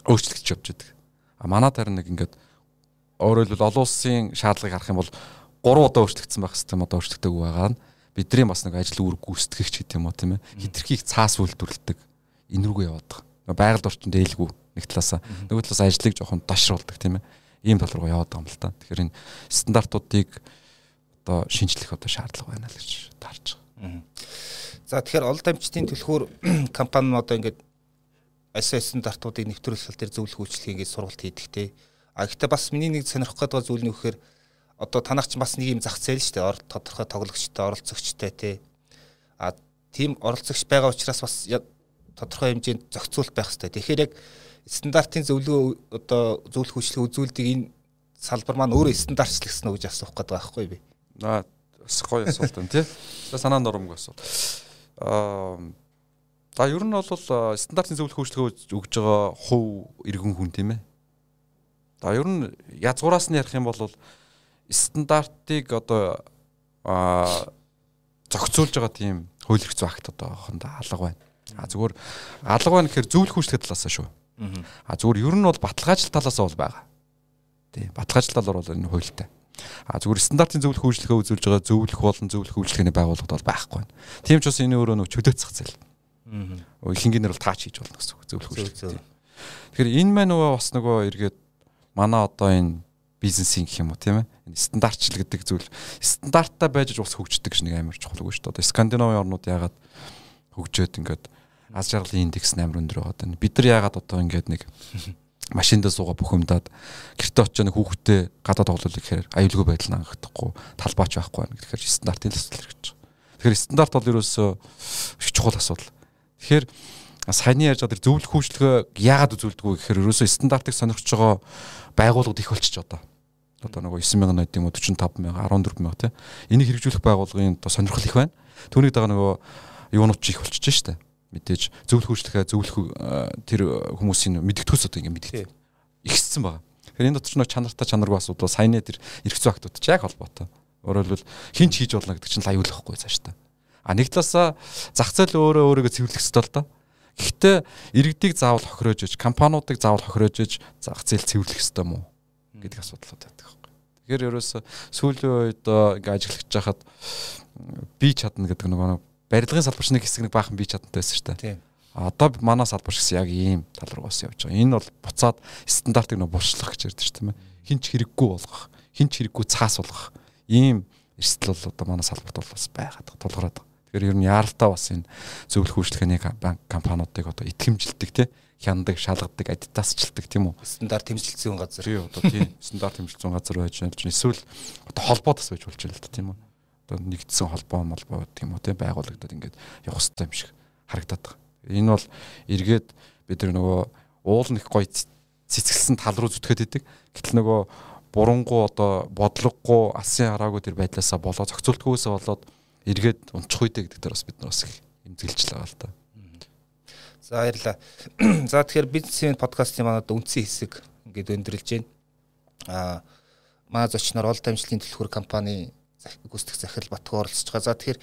өөрчлөгдөж явж байдаг. А манад харин нэг ингээд өөрөөр хэлбэл олон улсын шаардлагыг харах юм бол 3 удаа өөрчлөгдсөн байх хэвээр одоо өөрчлөгдөөгүй байгаа нь бидний бас нэг ажил үүрэг гүйцэтгэгч гэдэг юм уу тийм ээ хитрхийг цаас үйлдвэрлэдэг энэ рүүгээ яваад байгаа. Байгаль орчин дээлгүй нэг талаасаа нөгөө талаас ажлыг жоохон дашруулдаг тийм ээ ийм тал руу яваад байгаа юм л та. Тэгэхээр энэ стандартуудыг одоо шинжлэх одоо шаардлага байна л гэж таарч байгаа. За тэгэхээр олон дамжтын түлхүүр компани нь одоо ингээд ISO стандартуудыг нэвтрүүлэх тал дээр зөвлөх үйлчлэгийг ингээд сургалт хийдэгтэй. А гэхдээ бас миний нэг сонирхох гэдэг зүйл нь вэхээр одоо танах ч бас нэг юм зах зээл шүү дээ. Тодорхой тоглогчтой, оролцогчтой тий. А тийм оролцогч байгаа учраас бас тодорхой хэмжээнд зохицуулт байх хэрэгтэй. Тэгэхээр яг стандартын зөвлөгөө одоо зөвлөх үйлчлэг үзүүлдэг энэ салбар маань өөрөө стандартчлагдсан уу гэж асуух гэдэг байхгүй би. Аа бас гоё асуулт байна тий. Санаа нурамгүй асуулт. Аа За ер нь бол стандартын зөвлөх үйлчлэгээ өгж байгаа хувь иргэн хүн тийм ээ. За ер нь язгуураас нь ярих юм бол стандартыг одоо а зохицуулж байгаа тийм хууль эрх зүйн акт одоо хондоо алга байна. А зүгээр алга байна гэхээр зөвлөх үйлчлэгээ талаас шүү. А зүгээр ер нь бол баталгаажил талаас бол байгаа. Тий, баталгаажил талаар бол энэ хуультай. А зүгээр стандартын зөвлөх үйлчлэгээ үзүүлж байгаа зөвлөх болон зөвлөх үйлчлэгээний байгууллагууд бол байхгүй байна. Тийм ч бас энэ өөрөө нөө чөлөөцөх зэл. Ихэнхийнээр бол таач хийж болно гэсэн үг зөвлөх. Тэгэхээр энэ маань нөгөө бас нөгөө эргээд манай одоо энэ бизнесийн гэх юм уу тийм ээ энэ стандартчил гэдэг зүйл стандарттай байж ус хөгждөг гэж нэг амар чухал үг шүү дээ. Скандинавын орнууд яагаад хөгжөөд ингээд аз жаргалын индекс амар өндөр байгаа даа. Бид нар яагаад одоо ингээд нэг машиндаа суугаа бухимдаад гэрте очиж нэг хүүхдээ гадаа тоглоулах гэхээр аюулгүй байдал хангагдахгүй талбаач байхгүй байна гэхээр стандартын л асуудал хэрэгж байгаа. Тэгэхээр стандарт бол ерөөсөө их чухал асуудал. Тэгэхээр саяны ярьж байгаа зөвлөх хөгжлөгөө яагаад үзүүлдэг вэ гэхээр ерөөсөө стандартыг сонирхож байгаа байгууллагууд их болчих одоо. Одоо нөгөө 9000 найд юм уу 45000 14000 тий. Энийг хэрэгжүүлэх байгууллагын одоо сонирхол их байна. Түүнийг дагаа нөгөө юунууд ч их болчихж штэ. Мэдээж зөвлөх үйлчлэхээ зөвлөх тэр хүмүүсийн мэдгэдэгс одоо ингэ мэдгдэг. Ихссэн байгаа. Тэгэхээр энэ дотор нь чанартай чанаргүй асуудал саяны тэр эрх зүйн актууд ч яг холбоотой. Өөрөөр хэлбэл хинч хийж болно гэдэг чинь аюулахгүй цааш та. А нэг талаасаа зах зээл өөрөө өөрийгөө цэвэрлэх ёстой л доо. Гэхдээ иргэдийг заавал хохироож иж, компаниудыг заавал хохироож иж зах зээл цэвэрлэх ёстой мó гэдэг асуудлууд байдаг байхгүй. Тэгэхээр ерөөсө сүүлийн үед ингээ ажиллаж хахад би чадна гэдэг нөгөө барилгын салбарч нэг хэсэг нэг баахан би чадантай байсан шүү дээ. Тийм одоо манай салбар гэсэн яг ийм тал руу бас явж байгаа. Энэ бол буцаад стандартыг нөө булшлах гэж ярьдэн шүү дээ. Хинч хэрэггүй болгох, хинч хэрэггүй цаас болгох. Ийм эрсдэл бол одоо манай салбарт бол бас байгаад тулгараад байгаа. Тэгэхээр ер нь яаралтай бас энэ зөвлөх үйлчлэгээний банк компаниудыг одоо итгэмжилдэг те хяндаг, шалгадаг, адитасчилдаг тийм үү? Стандарт хэмжилсэн газар. Тий, одоо тийм стандарт хэмжилсэн газар байж байна. Эсвэл одоо холбоо тас байж болж байна л да тийм үү? Одоо нэгдсэн холбоо молбоо тийм үү? Тийм байгуулагдаад ингээд явах хэрэгтэй юм шиг харагдаад байгаа. Энэ бол эргээд бид нар нөгөө уул нэг гой цэцгэлсэн тал руу зүтгээд идэг. Гэтэл нөгөө бурангу одоо бодлогогүй алсын хараагүй тэр байдлаасаа болоо зохицуултгүйсээ болоод эргээд унчих үедээ гэдэг дээр бас бид нар бас эмзэглэж байгаа л та. За баярлаа. За тэгэхээр бизнесийн подкастын манад үндсэн хэсэг ингээд өндөрлж байна. Аа маа зочноор ол дамжлалын төлхөр компани гүйцэтгэх захирал Батгуу оролцож байгаа. За тэгэхээр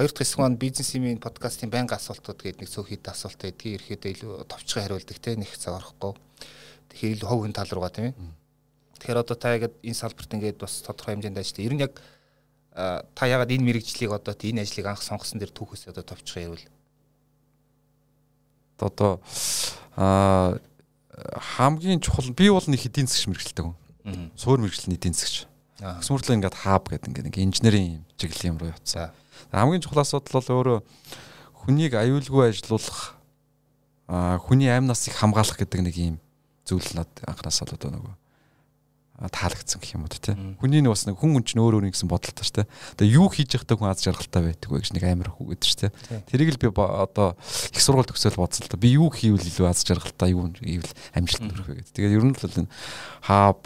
хоёр дахь хэсэг маань бизнесийн подкастын байнга асуултууд гэдэг нэг цөөхөд асуулт байдгийг ерөөдөө илүү товчхон хариулдаг те нэг цаг орохгүй. Тэгэхээр илүү хов хүн тал руугаа тийм ээ. Тэгэхээр одоо та яг энэ салбарт ингээд бас тодорхой хэмжээнд ажилладаг. Ер нь яг та ягаад энэ мэрэгжлийг одоо энэ ажлыг анх сонгосон дээр түүхээс одоо товчхон ярил. Одоо аа хамгийн чухал би бол нэг эдийн засгийн мэрэгчлээ хүн. Суур мэрэгчлэний эдийн засгч. Өсмөрлөө ингээд хааб гэдэг ингээд ингээ инженерийн чиглэлийн юм руу явцсан. Хамгийн чухал асуудал бол өөрөө хүнийг аюулгүй ажилуулах хүний амь насыг хамгаалах гэдэг нэг юм зүйл над анханасаа л одоо нөгөө таалагдсан гэх юм уу те. Хүний нэг бас нэг хүн хүн чинь өөр өөр гэсэн бодолтой ш те. Тэгээ юу хийж явахдаа хүн аз жаргалтай байдаг вэ гэж нэг амар хүүгээд ш те. Тэрийг л би одоо их сургууль төгсөөл бодсон л да. Би юу хийвэл илүү аз жаргалтай юу хийвэл амжилт төрөх вэ гэдэг. Тэгээ ер нь л энэ хааб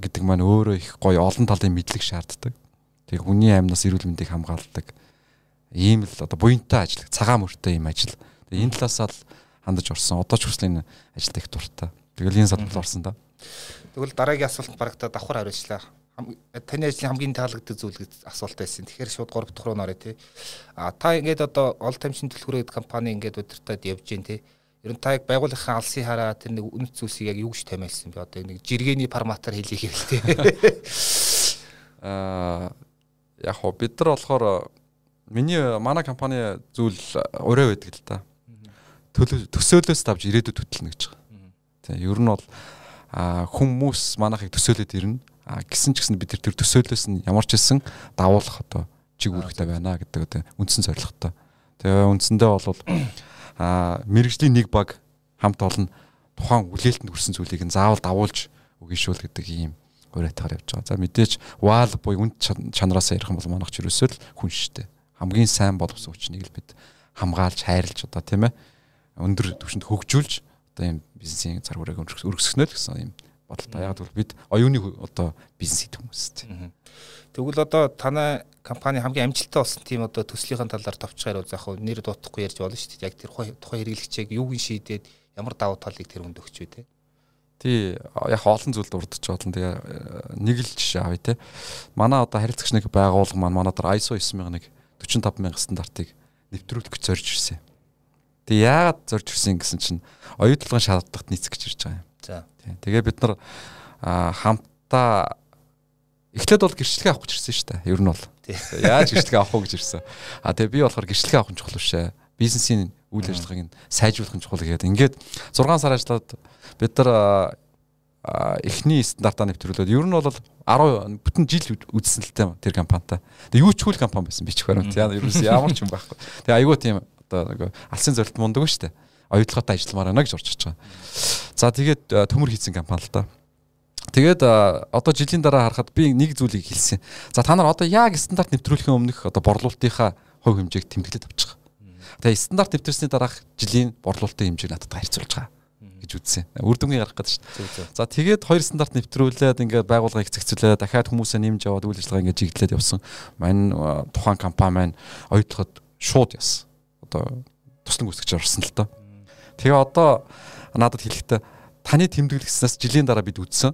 гэдэг маань өөрөө их гоё олон талын мэдлэг шаарддаг. Тэгээ хүний амьнаас эрүүл мэндийг хамгаалдаг. Ийм л одоо буянтай ажил, цагаан мөртэй ийм ажил. Тэгээ энэ талаасаа л хандаж орсон. Одоо ч хүртэл энэ ажилд их дуртай. Тэгэл энэ салбарт орсон да. Тэгвэл дараагийн асуулт барагта давхар хариулчлаа. Таны ажлын хамгийн таалагддаг зүйл гэж асуулт байсан. Тэгэхээр шууд 3 дахь руу нөрөө тий. А та ингээд одоо ол тамшин төлхөрөөд компани ингээд удирдаад явж гин тий. Ер нь та яг байгууллагын алсын хараа тэр нэг үнэт зүйлсийг яг юу гэж томьёолсон бэ? Одоо нэг жиргэний параметр хэлье гэвэл тий. Аа яг хоо бид нар болохоор миний манай компани зүйл ураа байдаг л та. Төсөөлөөс давж ирээдүйд хөтлөнө гэж байгаа. Тийм ер нь бол хүмүүс манайхыг төсөөлөд ирнэ. А гисэн ч гэсэн бид тэр төсөөлөөс нь ямар ч хэлсэн давуулах одоо чиг үүрэгтэй байна гэдэг одоо үндсэн зорилготой. Тэгээ үндсэндээ бол а мэрэгжлийн нэг баг хамт олон тухайн үлээлтэнд хүрсэн зүйлийг нь заавал давуулж өгишүүл гэдэг ийм уриатгаар явж байгаа. За мэдээж ваал буй үнд чанараас ярих юм бол манайх ч ерөөсөө л хүн шттэ. Хамгийн сайн боловсон хүчнийг л бид хамгаалж хайрлж одоо тийм ээ өндөр түвшинд хөгжүүлж одоо ийм бизнесийн цар хүрээг өргөсгөнө л гэсэн ийм бодолтой. Яг бол бид оюуны одоо бизнес хийх хүмүүс тийм. Тэгвэл одоо танай компани хамгийн амжилттай болсон тийм одоо төслийн талаар товчгаар бол заах нэр дутахгүй ярьж болно шүү дээ. Яг тэр тухайн хэрэглэгчээг юу гин шийдээд ямар давуу талыг тэр хүнд өгч вэ те. Тий яг олон зүйлд урдч болно. Тэгээ нэг л жишээ авъя те. Манай одоо харилцагч нэг байгууллага маань манай дээр ISO 9001 45000 стандартыг нэвтрүүлэх гэж зорж ирсэн. Тэгээ яагаад зорж ирсэн гэсэн чинь оюутлогын шаардлагат нийцэх гэж ирж байгаа юм. За. Тэгээ бид нар хамтдаа эхлээд бол гэрчлэгээ авах гэж ирсэн шүү дээ. Ер нь бол. Яаж гэрчлэгээ авах вэ гэж ирсэн. А тэгээ би болохоор гэрчлэгээ авах нь чухал шээ. Бизнесийн үйл ажиллагааг нь сайжруулах нь чухал гэдэг. Ингээд 6 сар ажиллаад бид нар эхний стандартаа нэвтрүүлээд ер нь бол 10 бүтэн жил үзсэн л тээ тэр компанитай. Тэгээ юу ч хөл компани байсан би ч баримт. Яа ерөөс ямар ч юм байхгүй. Тэгээ айгүй тийм одоо нэг алсын зорилт мундаг шүү дээ. Оюутлоготой ажилламаар байна гэж иж байгаа. За тэгээд төмөр хийцэн компани л да. Тэгээд одоо жилийн дараа харахад би нэг зүйлийг хэлсэн. За та нар одоо яг стандарт нэвтрүүлэхийн өмнөх одоо борлуулалтынхаа хувь хэмжээг тэмдэглээд авчих. Тэгээ стандарт нэвтрсэний дараах жилийн борлуулалтын хэмжээг надад харьцуулж байгаа гэж үзсэн. Үр дүнгийн гарах гэдэг шүү дээ. За тэгээд хоёр стандарт нэвтрүүлээд ингээд байгууллагыг хэцэгцүүлээд дахиад хүмүүсээ нэмж яваад үйл ажиллагаа ингээд чиглэлээд явсан. Мань тухайн компани маань оюутлахад шууд ясан. Одоо туслан гүйцэтгэж орсон л доо. Тэгээ одоо надад хэлэхдээ таны тэмдэглэснээс жилийн дараа бид үзсэн.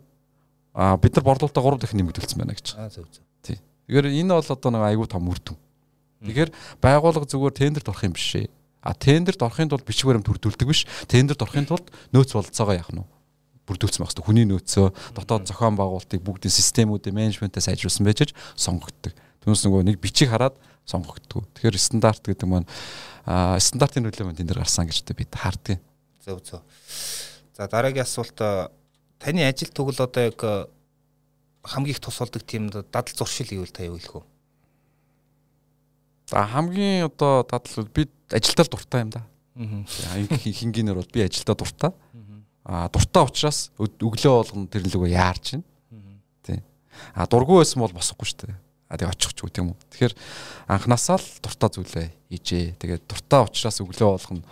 А бид нар борлуулалтаа 3 дахин нэмэгдүүлсэн байна гэж. Аа зөв зөв. Тий. Тэгэхээр энэ бол одоо нэг айгүй том үр дүн. Тэгэхээр байгууллага зүгээр тендерт орох юм биш ээ. А тендерт орохын тулд бичиг баримт бүрдүүлдэг биш. Тендерт орохын тулд нөөц бололцоогоо яах нь бүрдүүлсэн байх хэрэгтэй. Хүний нөөцөө, дотоод зохион байгуулалтыг бүгдийн системүүдээ менежментээ сайжруулсан байж сонгогддог. Түүнээс нөгөө нэг бичиг хараад сонгогддог. Тэгэхээр стандарт гэдэг маань стандартын нөлөө маань тэн дээр гарсан гэж бид харддаг. Зөв зөв. За дараагийн асуулт таны ажил тэгвэл одоо яг хамгийн их тус болдог тийм дадал зуршил гэвэл та юу хэлэх вэ? За хамгийн одоо дадал бид ажилдаа дуртай юм да. Аа хингийнээр бол би ажилдаа дуртай. Аа дуртай учраас өглөө болгон тэр лүгөө яарч байна. Тий. Аа дургүй байсан бол босохгүй шүү дээ. А тэгээ очих ч үгүй юм уу. Тэгэхээр анханасаа л дуртай зүйлээ хийжээ. Тэгээд дуртай учраас өглөө болгон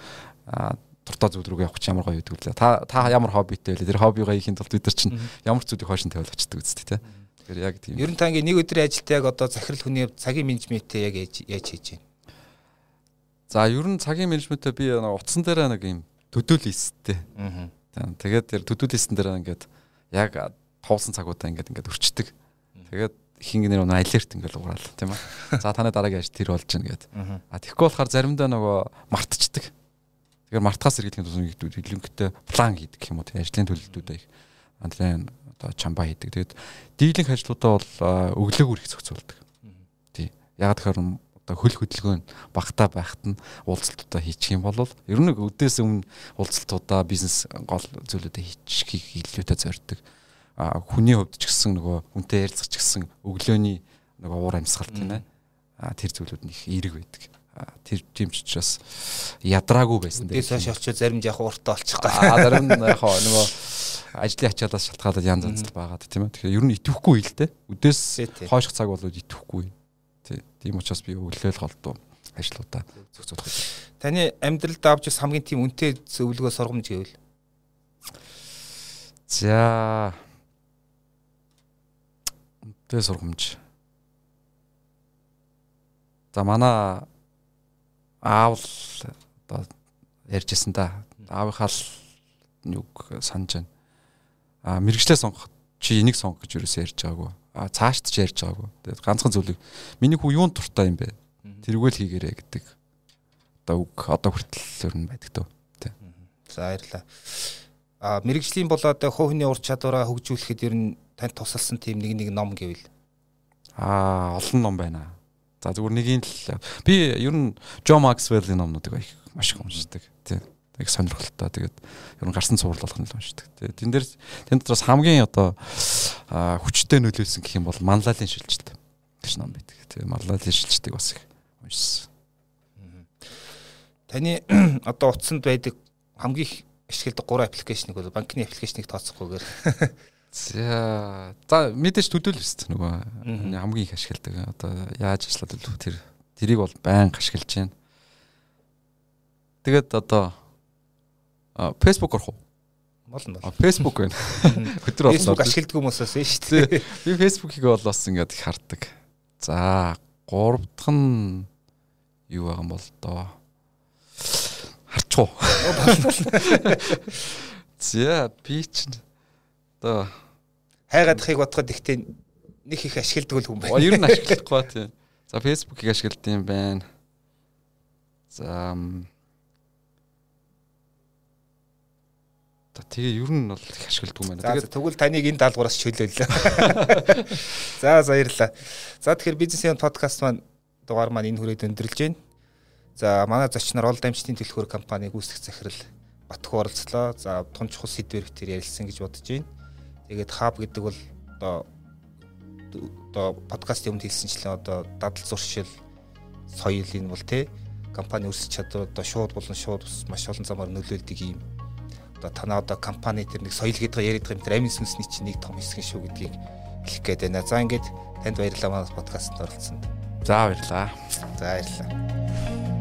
дуртай зүйл рүү явах ч ямар гоё гэдэг лээ. Та та ямар хоббитэй вэ? Тэр хоббигоо хийхин тулд бид нар чинь ямар зүйлийг хойшин тавиал очдөг үстэй тий. Тэгэхээр яг тийм. Ер нь та ингээ нэг өдрийн ажилтаа яг одоо захирал хүний цагийн менежментээ яг яаж хийж байна? За ер нь цагийн менежментээ би утсан дээр нэг юм төдөл листтэй. Аа. Тэгээд тэр төдөл листэн дээр ингээд яг туусан цагуудаа ингээд ингээд өрчдөг. Тэгээд хингэнэр нэг алерт ингээд угаал тийм аа. За таны дараагийн ажил тэр болж гин гэд. А тэгэхгүй болохоор заримдаа нөгөө мартчихдаг. Тэгэхээр мартахаас сэргийлэх тусам илэнхтэй план хийдэг юм уу тийм ажлын төлөлтүүдээ их антрын одоо чамба хийдэг. Тэгээд дийлэнх ажлуудаа бол өглөөгөр их зохицуулдаг. Тий. Яг тэгэхээр одоо хөл хөдөлгөөн багтаа байхад нь уулзалтуудаа хийчих юм бол ер нь өдөөс өмнө уулзалтуудаа бизнес гол зүйлүүдэд хийчихийг илүүтэй зорддог. А хүний хувьд ч гэсэн нөгөө хүнтэй ярилцах ч гэсэн өглөөний нөгөө уур амьсгал тийм ээ. Тэр зүйлүүд нь их эерэг байдаг. Тэр тийм ч учраас ядраагүй байсан. Дээс хойш очиж зарим яг уртаа олчих гал. А зарим яг нөгөө ажлын ачаалаас шалтгаалаад янз янз байгаад тийм ээ. Тэгэхээр ер нь итгэхгүй л дээ. Өдөөс хойших цаг бол итгэхгүй. Тийм учраас би өглөөл голдуу ажлуудаа зөвцөх. Таны амьдралд авч хамгийн тийм үнэтэй зөвлөгөө сургамж гэвэл. За. Үнэтэй сургамж. За манай аав л одоо ярьжсэн да. Аавынхаа л нүг санаж байна. А мэрэгчлээ сонгох чи энийг сонгох гэж юусэн ярьж байгаагүй цаашд ч ярьж байгаагүй. Тэгээд ганцхан зүйлийг миний хүү юунд туртай юм бэ? Тэргүүл хийгэрээ гэдэг. Одоо үг одоо хүртэл ер нь байдаг дөө. Тэ. За баярлаа. А мэрэгжлийн болоод хувийн ур чадвараа хөгжүүлэхэд ер нь танд тусалсан тийм нэг нэг ном гэвэл аа олон ном байна. За зүгээр нэгийг л би ер нь Джо Максвеллийн номнуудыг маш их уншдаг. Тий их сонирхолтой. Тэгээд ер нь гарсан цуврал болох нь л уншдаг. Тэгээд тэн дээр тэн дотроос хамгийн одоо хүчтэй нөлөөлсөн гэх юм бол манлайлын шилжилт гэж ном байдаг. Тэгээд манлайлын шилжилтийг бас их уншсан. Таны одоо утсанд байдаг хамгийн их ашигладаг 3 аппликейшнийг бол банкны аппликейшнийг тооцохгүйгээр За за мэдээж төдөл өст нөгөө хамгийн их ашигладаг. Одоо яаж ажиллаад вэ тэр тэрийг бол байнга ашиглаж байна. Тэгээд одоо Facebook орох уу? Болно болно. Facebook байна. Өдөр болсон. Facebook ашигладаг хүмүүсээс нь шүү дээ. Би Facebook-ийг бол бас ингээд их хардаг. За, гурав дахь нь юу байгаа юм бол доо. Харчих уу. За, би чинь одоо хайгаадахыг бодоход ихтэй нэг их ашигладаг хүн байна. Ер нь ашиглахгүй тийм. За, Facebook-ийг ашигладаг юм байна. За. Тэгээ ер нь бол их ашигладаг юм байна. Тэгээд тэгвэл таныг энэ даалгавраас чөлөөллөө. За баярлалаа. За тэгэхээр бизнесийн подкаст маань дугаар маань энэ хүрээд өндөрлж байна. За манай зочноор ол дамжтын төлхөр компани гүйцэтгэх захирал Батх оролцлоо. За тун чухал сэдвэр тэр ярилцсан гэж бодож байна. Тэгээд хаб гэдэг бол одоо одоо подкастын өмнө хэлсэнчлэн одоо дадал зуршил соёл энэ бол тий компани өсч чадвар одоо шууд болон шууд маш олон замаар нөлөөлдөг юм одоо танаа одоо компани тэр нэг соёл гэдэг яриад байгаа юм тэр амин сүнсний чинь нэг том хэсэг шүү гэдгийг хэлэх гээд байна. За ингээд танд баярлалаа манай подкастт оролцсонд. За баярлалаа. За баярлалаа.